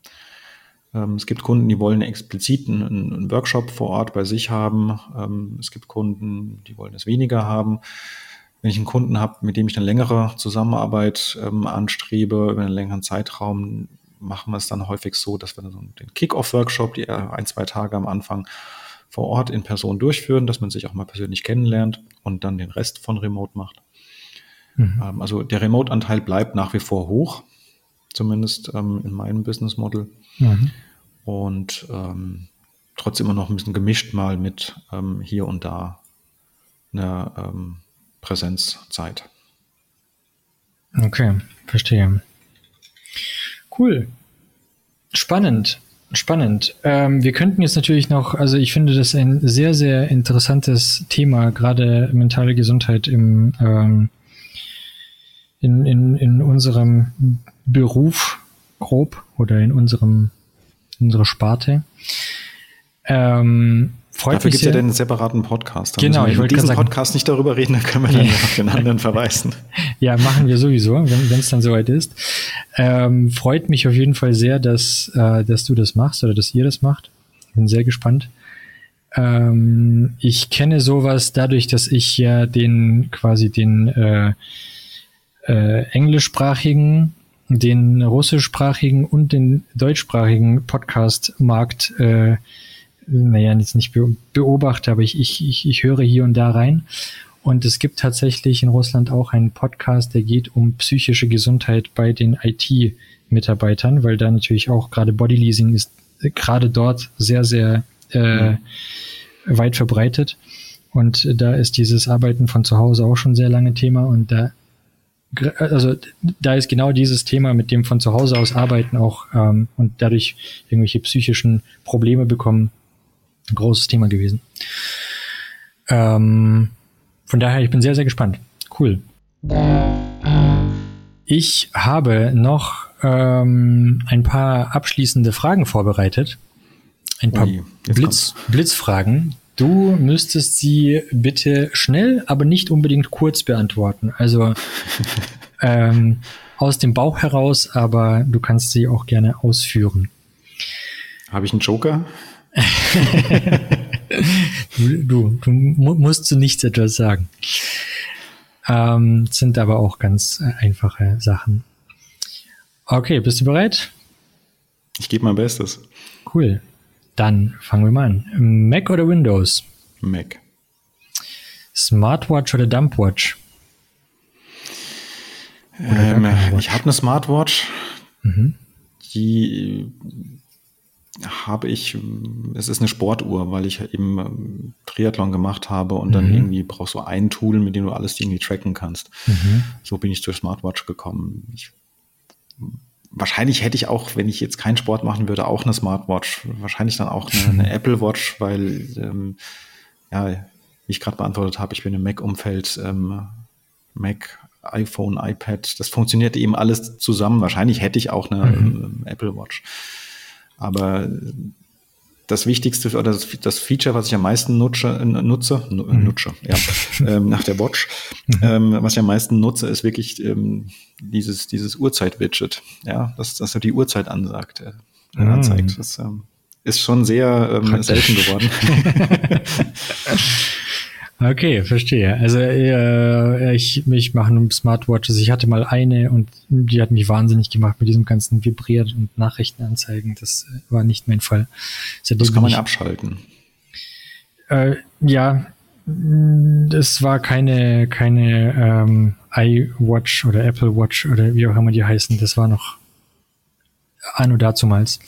Es gibt Kunden, die wollen explizit einen, Workshop vor Ort bei sich haben. Es gibt Kunden, die wollen es weniger haben. Wenn ich einen Kunden habe, mit dem ich eine längere Zusammenarbeit ähm, anstrebe, über einen längeren Zeitraum, machen wir es dann häufig so, dass wir den Kick-Off-Workshop, die ein, zwei Tage am Anfang vor Ort in Person durchführen, dass man sich auch mal persönlich kennenlernt und dann den Rest von Remote macht. Mhm. Ähm, also der Remote-Anteil bleibt nach wie vor hoch, zumindest ähm, in meinem Business Model. Mhm. Und ähm, trotzdem immer noch ein bisschen gemischt mal mit ähm, hier und da einer ähm, Präsenzzeit. Okay, verstehe. Cool. Spannend. Spannend. Ähm, wir könnten jetzt natürlich noch, also ich finde das ein sehr, sehr interessantes Thema, gerade mentale Gesundheit im, ähm, in, in, in unserem Beruf grob oder in unserem unsere Sparte. Ähm, Freut Dafür gibt es ja den separaten Podcast. Dann genau, ich wollte diesen Podcast nicht darüber reden, dann können wir dann auf den anderen verweisen. Ja, machen wir sowieso, wenn es dann soweit ist. Ähm, freut mich auf jeden Fall sehr, dass, äh, dass du das machst oder dass ihr das macht. Bin sehr gespannt. Ähm, ich kenne sowas dadurch, dass ich ja den quasi den äh, äh, englischsprachigen den russischsprachigen und den deutschsprachigen Podcast-Markt, äh, naja, jetzt nicht beobachte, aber ich, ich, ich, ich höre hier und da rein. Und es gibt tatsächlich in Russland auch einen Podcast, der geht um psychische Gesundheit bei den IT-Mitarbeitern, weil da natürlich auch gerade Bodyleasing ist gerade dort sehr, sehr äh, mhm. weit verbreitet. Und da ist dieses Arbeiten von zu Hause auch schon sehr lange Thema und da also da ist genau dieses Thema mit dem von zu Hause aus arbeiten auch ähm, und dadurch irgendwelche psychischen Probleme bekommen, ein großes Thema gewesen. Ähm, von daher, ich bin sehr, sehr gespannt. Cool. Ich habe noch ähm, ein paar abschließende Fragen vorbereitet. Ein paar Ui, Blitz, Blitzfragen, Du müsstest sie bitte schnell, aber nicht unbedingt kurz beantworten. Also ähm, aus dem Bauch heraus, aber du kannst sie auch gerne ausführen. Habe ich einen Joker? du, du, du musst zu nichts etwas sagen. Ähm, sind aber auch ganz äh, einfache Sachen. Okay, bist du bereit? Ich gebe mein Bestes. Cool. Dann fangen wir mal an. Mac oder Windows? Mac. Smartwatch oder Dumpwatch? Ähm, ich habe eine Smartwatch. Mhm. Die habe ich, es ist eine Sportuhr, weil ich eben ähm, Triathlon gemacht habe und mhm. dann irgendwie brauchst du ein Tool, mit dem du alles irgendwie tracken kannst. Mhm. So bin ich zur Smartwatch gekommen. Ich wahrscheinlich hätte ich auch, wenn ich jetzt keinen Sport machen würde, auch eine Smartwatch. Wahrscheinlich dann auch eine, eine Apple Watch, weil, ähm, ja, wie ich gerade beantwortet habe, ich bin im Mac-Umfeld, ähm, Mac, iPhone, iPad, das funktioniert eben alles zusammen. Wahrscheinlich hätte ich auch eine mhm. ähm, Apple Watch. Aber das Wichtigste oder das, Feature, was ich am meisten nutze, äh, nutze, mhm. nutze ja, ähm, nach der Watch, mhm. ähm, was ich am meisten nutze, ist wirklich ähm, dieses, dieses Uhrzeit-Widget, ja, dass, dass er die Uhrzeit ansagt, äh, mhm. anzeigt. Das ähm, ist schon sehr ähm, selten geworden. Okay, verstehe. Also äh, ich, ich mache nur Smartwatches. Ich hatte mal eine und die hat mich wahnsinnig gemacht mit diesem ganzen Vibriert und Nachrichtenanzeigen. Das äh, war nicht mein Fall. Seitdem das kann man ja abschalten. Äh, ja, es war keine, keine ähm, iWatch oder Apple Watch oder wie auch immer die heißen. Das war noch anno dazumals.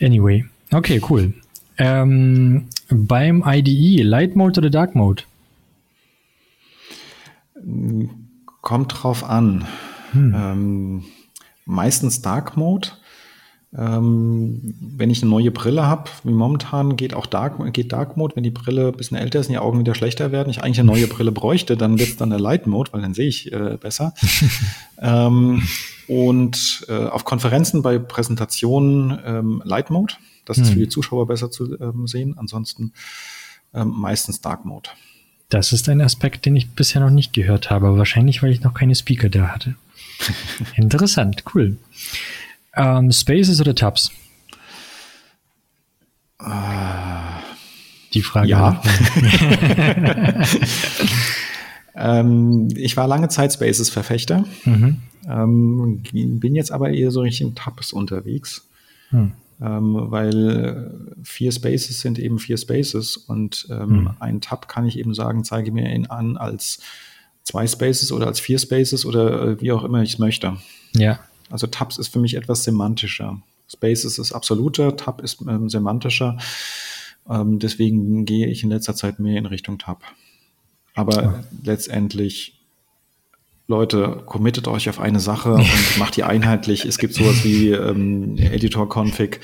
Anyway, okay, cool. Ähm, beim IDE, Light Mode oder Dark Mode? Kommt drauf an. Hm. Ähm, meistens Dark Mode. Ähm, wenn ich eine neue Brille habe, wie momentan geht auch Dark, geht Dark Mode, wenn die Brille ein bisschen älter ist und die Augen wieder schlechter werden, ich eigentlich eine neue Brille bräuchte, dann wird es dann der Light Mode, weil dann sehe ich äh, besser. ähm, und äh, auf Konferenzen bei Präsentationen ähm, Light Mode, das ist hm. für die Zuschauer besser zu ähm, sehen. Ansonsten ähm, meistens Dark Mode. Das ist ein Aspekt, den ich bisher noch nicht gehört habe, wahrscheinlich, weil ich noch keine Speaker da hatte. Interessant, cool. Ähm, Spaces oder Tabs? Die Frage. Ja. ähm, ich war lange Zeit Spaces-Verfechter. Mhm. Ähm, bin jetzt aber eher so richtig in Tabs unterwegs. Mhm. Ähm, weil vier Spaces sind eben vier Spaces und ähm, mhm. ein Tab kann ich eben sagen, zeige mir ihn an als zwei Spaces oder als vier Spaces oder äh, wie auch immer ich es möchte. Ja. Also Tabs ist für mich etwas semantischer. Spaces ist absoluter, Tab ist ähm, semantischer. Ähm, deswegen gehe ich in letzter Zeit mehr in Richtung Tab. Aber ja. letztendlich, Leute, committet euch auf eine Sache und macht die einheitlich. Es gibt sowas wie ähm, Editor-Config.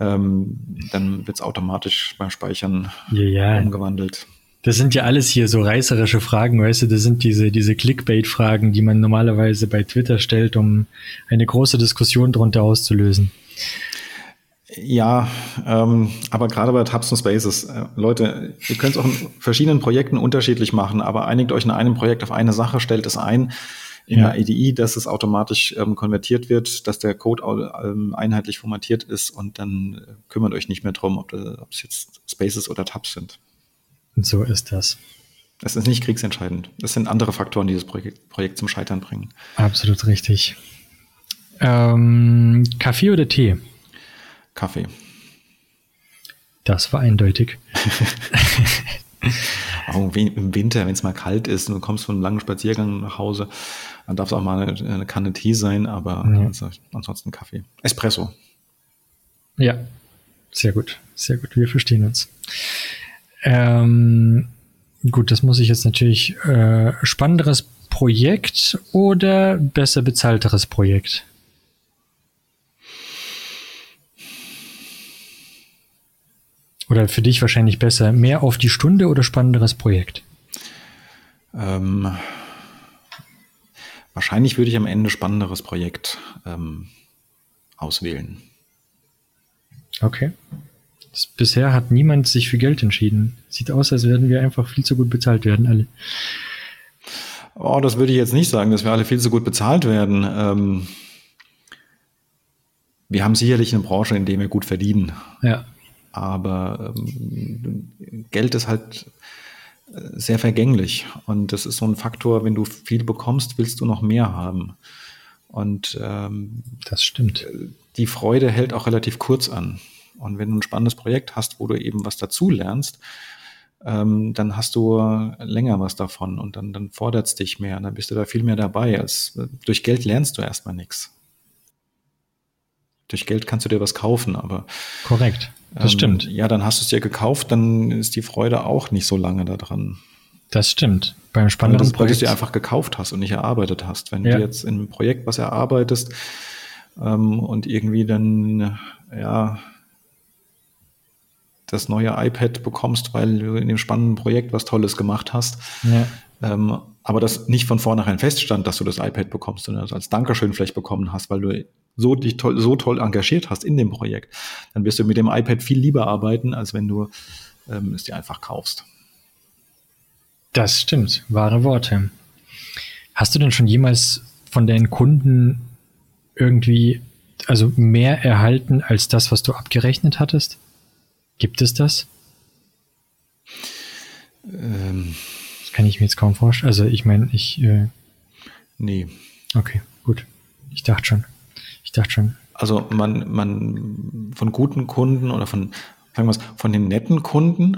Ähm, dann wird es automatisch beim Speichern ja, ja. umgewandelt. Das sind ja alles hier so reißerische Fragen, weißt du, das sind diese, diese Clickbait-Fragen, die man normalerweise bei Twitter stellt, um eine große Diskussion darunter auszulösen. Ja, ähm, aber gerade bei Tabs und Spaces, äh, Leute, ihr könnt es auch in verschiedenen Projekten unterschiedlich machen, aber einigt euch in einem Projekt auf eine Sache, stellt es ein in ja. der IDE, dass es automatisch ähm, konvertiert wird, dass der Code ähm, einheitlich formatiert ist und dann äh, kümmert euch nicht mehr drum, ob es jetzt Spaces oder Tabs sind. Und so ist das. Es ist nicht kriegsentscheidend. Es sind andere Faktoren, die das Projekt, Projekt zum Scheitern bringen. Absolut richtig. Ähm, Kaffee oder Tee? Kaffee. Das war eindeutig. auch im Winter, wenn es mal kalt ist und du kommst von einem langen Spaziergang nach Hause, dann darf es auch mal eine, eine, Kanne Tee sein, aber ja. also ansonsten Kaffee. Espresso. Ja, sehr gut, sehr gut. Wir verstehen uns. Ähm, gut, das muss ich jetzt natürlich äh, spannenderes Projekt oder besser bezahlteres Projekt? Oder für dich wahrscheinlich besser, mehr auf die Stunde oder spannenderes Projekt? Ähm, wahrscheinlich würde ich am Ende spannenderes Projekt ähm, auswählen. Okay. Bisher hat niemand sich für Geld entschieden. Sieht aus, als würden wir einfach viel zu gut bezahlt werden, alle. Oh, das würde ich jetzt nicht sagen, dass wir alle viel zu gut bezahlt werden. Ähm, wir haben sicherlich eine Branche, in der wir gut verdienen. Ja. Aber ähm, Geld ist halt äh, sehr vergänglich. Und das ist so ein Faktor, wenn du viel bekommst, willst du noch mehr haben. Und ähm, das stimmt. Die Freude hält auch relativ kurz an. Und wenn du ein spannendes Projekt hast, wo du eben was dazu lernst, ähm, dann hast du länger was davon und dann, dann fordert es dich mehr. Und dann bist du da viel mehr dabei. Als durch Geld lernst du erstmal nichts. Durch Geld kannst du dir was kaufen, aber. Korrekt. Das ähm, stimmt. Ja, dann hast du es dir gekauft, dann ist die Freude auch nicht so lange daran. Das stimmt. Beim spannenden Projekt. Weil du es dir einfach gekauft hast und nicht erarbeitet hast. Wenn ja. du jetzt in einem Projekt was erarbeitest ähm, und irgendwie dann, ja, das neue iPad bekommst, weil du in dem spannenden Projekt was Tolles gemacht hast. Ja. Ähm, aber das nicht von vornherein feststand, dass du das iPad bekommst, sondern das als Dankeschön vielleicht bekommen hast, weil du so dich toll, so toll engagiert hast in dem Projekt, dann wirst du mit dem iPad viel lieber arbeiten, als wenn du ähm, es dir einfach kaufst. Das stimmt, wahre Worte. Hast du denn schon jemals von deinen Kunden irgendwie, also mehr erhalten als das, was du abgerechnet hattest? Gibt es das? Ähm, das kann ich mir jetzt kaum vorstellen. Also ich meine, ich. Äh, nee. Okay, gut. Ich dachte schon. Ich dachte schon. Also man, man von guten Kunden oder von, sagen wir es, von den netten Kunden,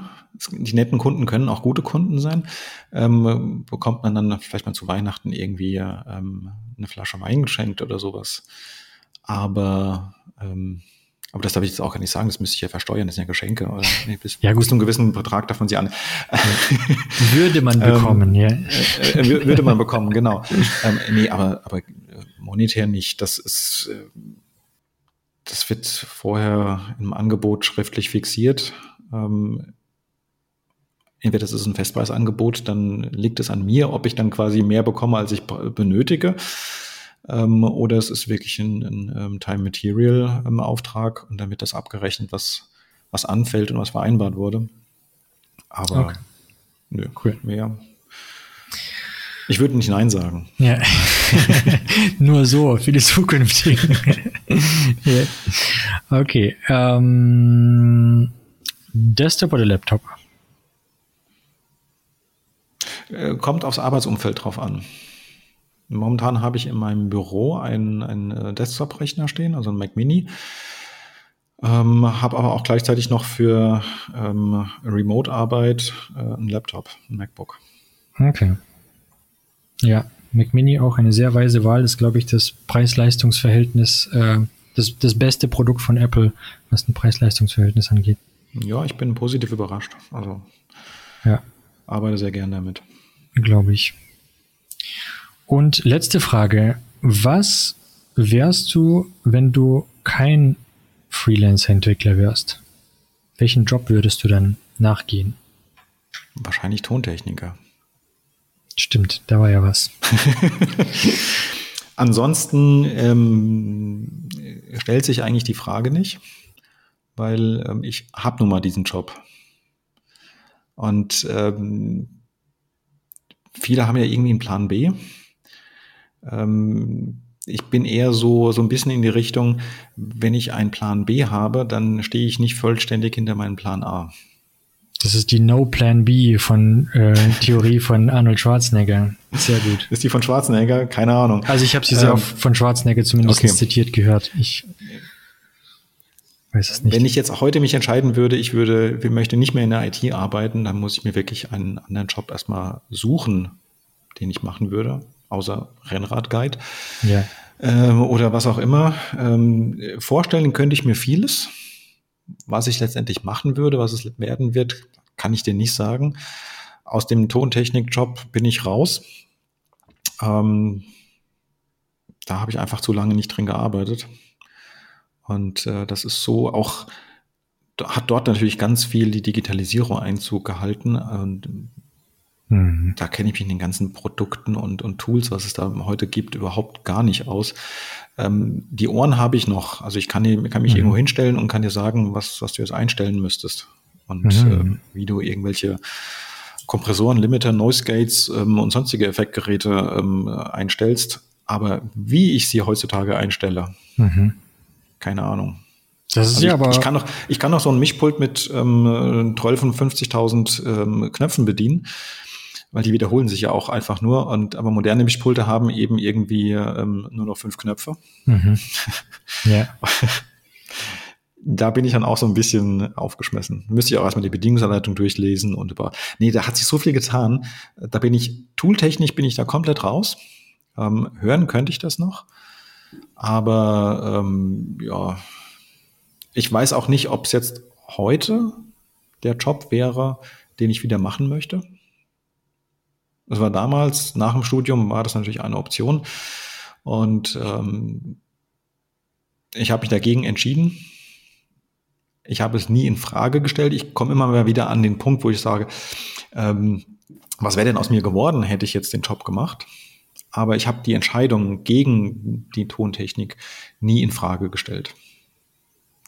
die netten Kunden können auch gute Kunden sein, ähm, bekommt man dann vielleicht mal zu Weihnachten irgendwie ähm, eine Flasche Wein geschenkt oder sowas. Aber ähm, aber das darf ich jetzt auch gar nicht sagen, das müsste ich ja versteuern, das sind ja Geschenke. Oder, nee, bis, ja, gut. bis zu einem gewissen Betrag davon sie an. Würde man ähm, bekommen, ja. Äh, äh, würde man bekommen, genau. ähm, nee, aber, aber monetär nicht. Das ist, äh, das wird vorher im Angebot schriftlich fixiert. Ähm, entweder das ist ein Festpreisangebot, dann liegt es an mir, ob ich dann quasi mehr bekomme, als ich benötige. Ähm, oder es ist wirklich ein, ein, ein ähm, Time Material ähm, Auftrag und dann wird das abgerechnet, was, was anfällt und was vereinbart wurde. Aber okay. nö, cool. mehr. Ich würde nicht Nein sagen. Ja. Nur so, für die zukünftigen. ja. Okay. Ähm, Desktop oder Laptop? Äh, kommt aufs Arbeitsumfeld drauf an. Momentan habe ich in meinem Büro einen, einen äh, Desktop-Rechner stehen, also ein Mac Mini. Ähm, habe aber auch gleichzeitig noch für ähm, Remote-Arbeit äh, einen Laptop, ein MacBook. Okay. Ja, Mac Mini auch eine sehr weise Wahl, ist, glaube ich, das Preis-Leistungs-Verhältnis, äh, das, das beste Produkt von Apple, was ein Preis-Leistungs-Verhältnis angeht. Ja, ich bin positiv überrascht. Also ja. arbeite sehr gern damit. Glaube ich. Und letzte Frage. Was wärst du, wenn du kein Freelancer-Entwickler wärst? Welchen Job würdest du dann nachgehen? Wahrscheinlich Tontechniker. Stimmt, da war ja was. Ansonsten ähm, stellt sich eigentlich die Frage nicht, weil ähm, ich habe nun mal diesen Job. Und ähm, viele haben ja irgendwie einen Plan B. Ähm, ich bin eher so, so ein bisschen in die Richtung, wenn ich einen Plan B habe, dann stehe ich nicht vollständig hinter meinem Plan A. Das ist die No Plan B von äh, Theorie von Arnold Schwarzenegger. Sehr gut. Ist die von Schwarzenegger? Keine Ahnung. Also ich habe sie ähm, sehr oft von Schwarzenegger zumindest okay. zitiert gehört. Ich weiß es nicht. Wenn ich jetzt heute mich entscheiden würde, ich würde, ich möchte nicht mehr in der IT arbeiten, dann muss ich mir wirklich einen anderen Job erstmal suchen, den ich machen würde, außer Rennradguide. Ja. Ähm, oder was auch immer. Ähm, vorstellen könnte ich mir vieles. Was ich letztendlich machen würde, was es werden wird, kann ich dir nicht sagen. Aus dem Tontechnik-Job bin ich raus. Ähm, da habe ich einfach zu lange nicht drin gearbeitet. Und äh, das ist so auch, hat dort natürlich ganz viel die Digitalisierung Einzug gehalten. Und mhm. da kenne ich mich in den ganzen Produkten und, und Tools, was es da heute gibt, überhaupt gar nicht aus. Ähm, die Ohren habe ich noch. Also ich kann, kann mich mhm. irgendwo hinstellen und kann dir sagen, was, was du jetzt einstellen müsstest. Und mhm. äh, wie du irgendwelche Kompressoren, Limiter, Noise Gates ähm, und sonstige Effektgeräte ähm, einstellst. Aber wie ich sie heutzutage einstelle, mhm. keine Ahnung. Das ist also ja ich, aber. Ich kann, noch, ich kann noch so ein Mischpult mit ähm, 12 von 50.000 ähm, Knöpfen bedienen weil die wiederholen sich ja auch einfach nur. Und aber moderne Mischpulte haben eben irgendwie ähm, nur noch fünf Knöpfe. Mhm. Ja. da bin ich dann auch so ein bisschen aufgeschmissen. Müsste ich auch erstmal die Bedienungsanleitung durchlesen und über. Nee, da hat sich so viel getan. Da bin ich, tooltechnisch bin ich da komplett raus. Ähm, hören könnte ich das noch. Aber ähm, ja, ich weiß auch nicht, ob es jetzt heute der Job wäre, den ich wieder machen möchte. Das war damals, nach dem Studium war das natürlich eine Option. Und ähm, ich habe mich dagegen entschieden. Ich habe es nie in Frage gestellt. Ich komme immer mal wieder an den Punkt, wo ich sage, ähm, was wäre denn aus mir geworden, hätte ich jetzt den Job gemacht? Aber ich habe die Entscheidung gegen die Tontechnik nie in Frage gestellt.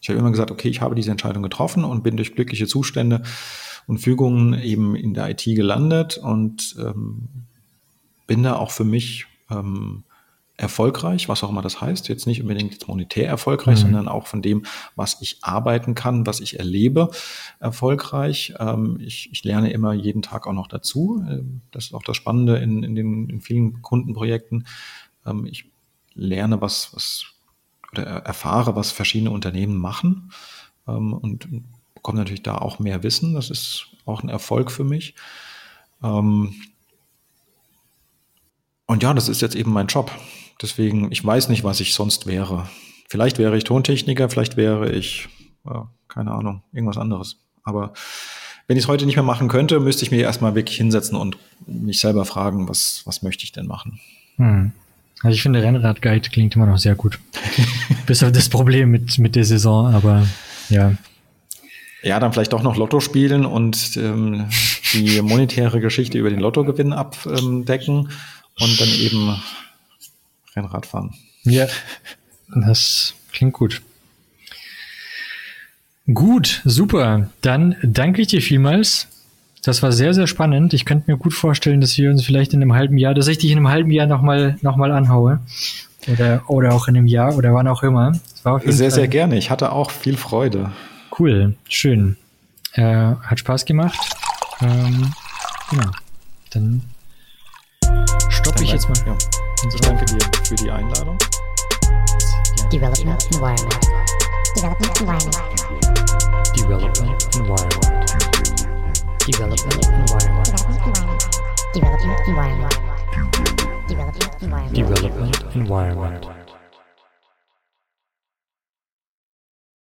Ich habe immer gesagt, okay, ich habe diese Entscheidung getroffen und bin durch glückliche Zustände und Fügungen eben in der IT gelandet und ähm, bin da auch für mich ähm, erfolgreich, was auch immer das heißt. Jetzt nicht unbedingt jetzt monetär erfolgreich, mhm. sondern auch von dem, was ich arbeiten kann, was ich erlebe, erfolgreich. Ähm, ich, ich, lerne immer jeden Tag auch noch dazu. Ähm, das ist auch das Spannende in, in den in vielen Kundenprojekten. Ähm, ich lerne was, was oder erfahre, was verschiedene Unternehmen machen ähm, und bekomme natürlich da auch mehr Wissen. Das ist auch ein Erfolg für mich. Ähm und ja, das ist jetzt eben mein Job. Deswegen, ich weiß nicht, was ich sonst wäre. Vielleicht wäre ich Tontechniker, vielleicht wäre ich, ja, keine Ahnung, irgendwas anderes. Aber wenn ich es heute nicht mehr machen könnte, müsste ich mir erstmal wirklich hinsetzen und mich selber fragen, was, was möchte ich denn machen? Hm. Also ich finde Rennradguide klingt immer noch sehr gut. Bis auf das Problem mit, mit der Saison, aber ja. Ja, dann vielleicht auch noch Lotto spielen und ähm, die monetäre Geschichte über den Lottogewinn abdecken und dann eben Rennrad fahren. Ja, das klingt gut. Gut, super. Dann danke ich dir vielmals. Das war sehr, sehr spannend. Ich könnte mir gut vorstellen, dass wir uns vielleicht in einem halben Jahr, dass ich dich in einem halben Jahr nochmal noch mal anhaue. Oder, oder auch in einem Jahr oder wann auch immer. sehr, Fall. sehr gerne. Ich hatte auch viel Freude. Cool, schön. Äh, hat Spaß gemacht. Ähm, genau. Dann stoppe ich jetzt mal. Ja. Ich danke dir für die Einladung. Development Environment. Development Environment. Development Environment. Development Environment. Development Environment. Development Environment. Development Environment.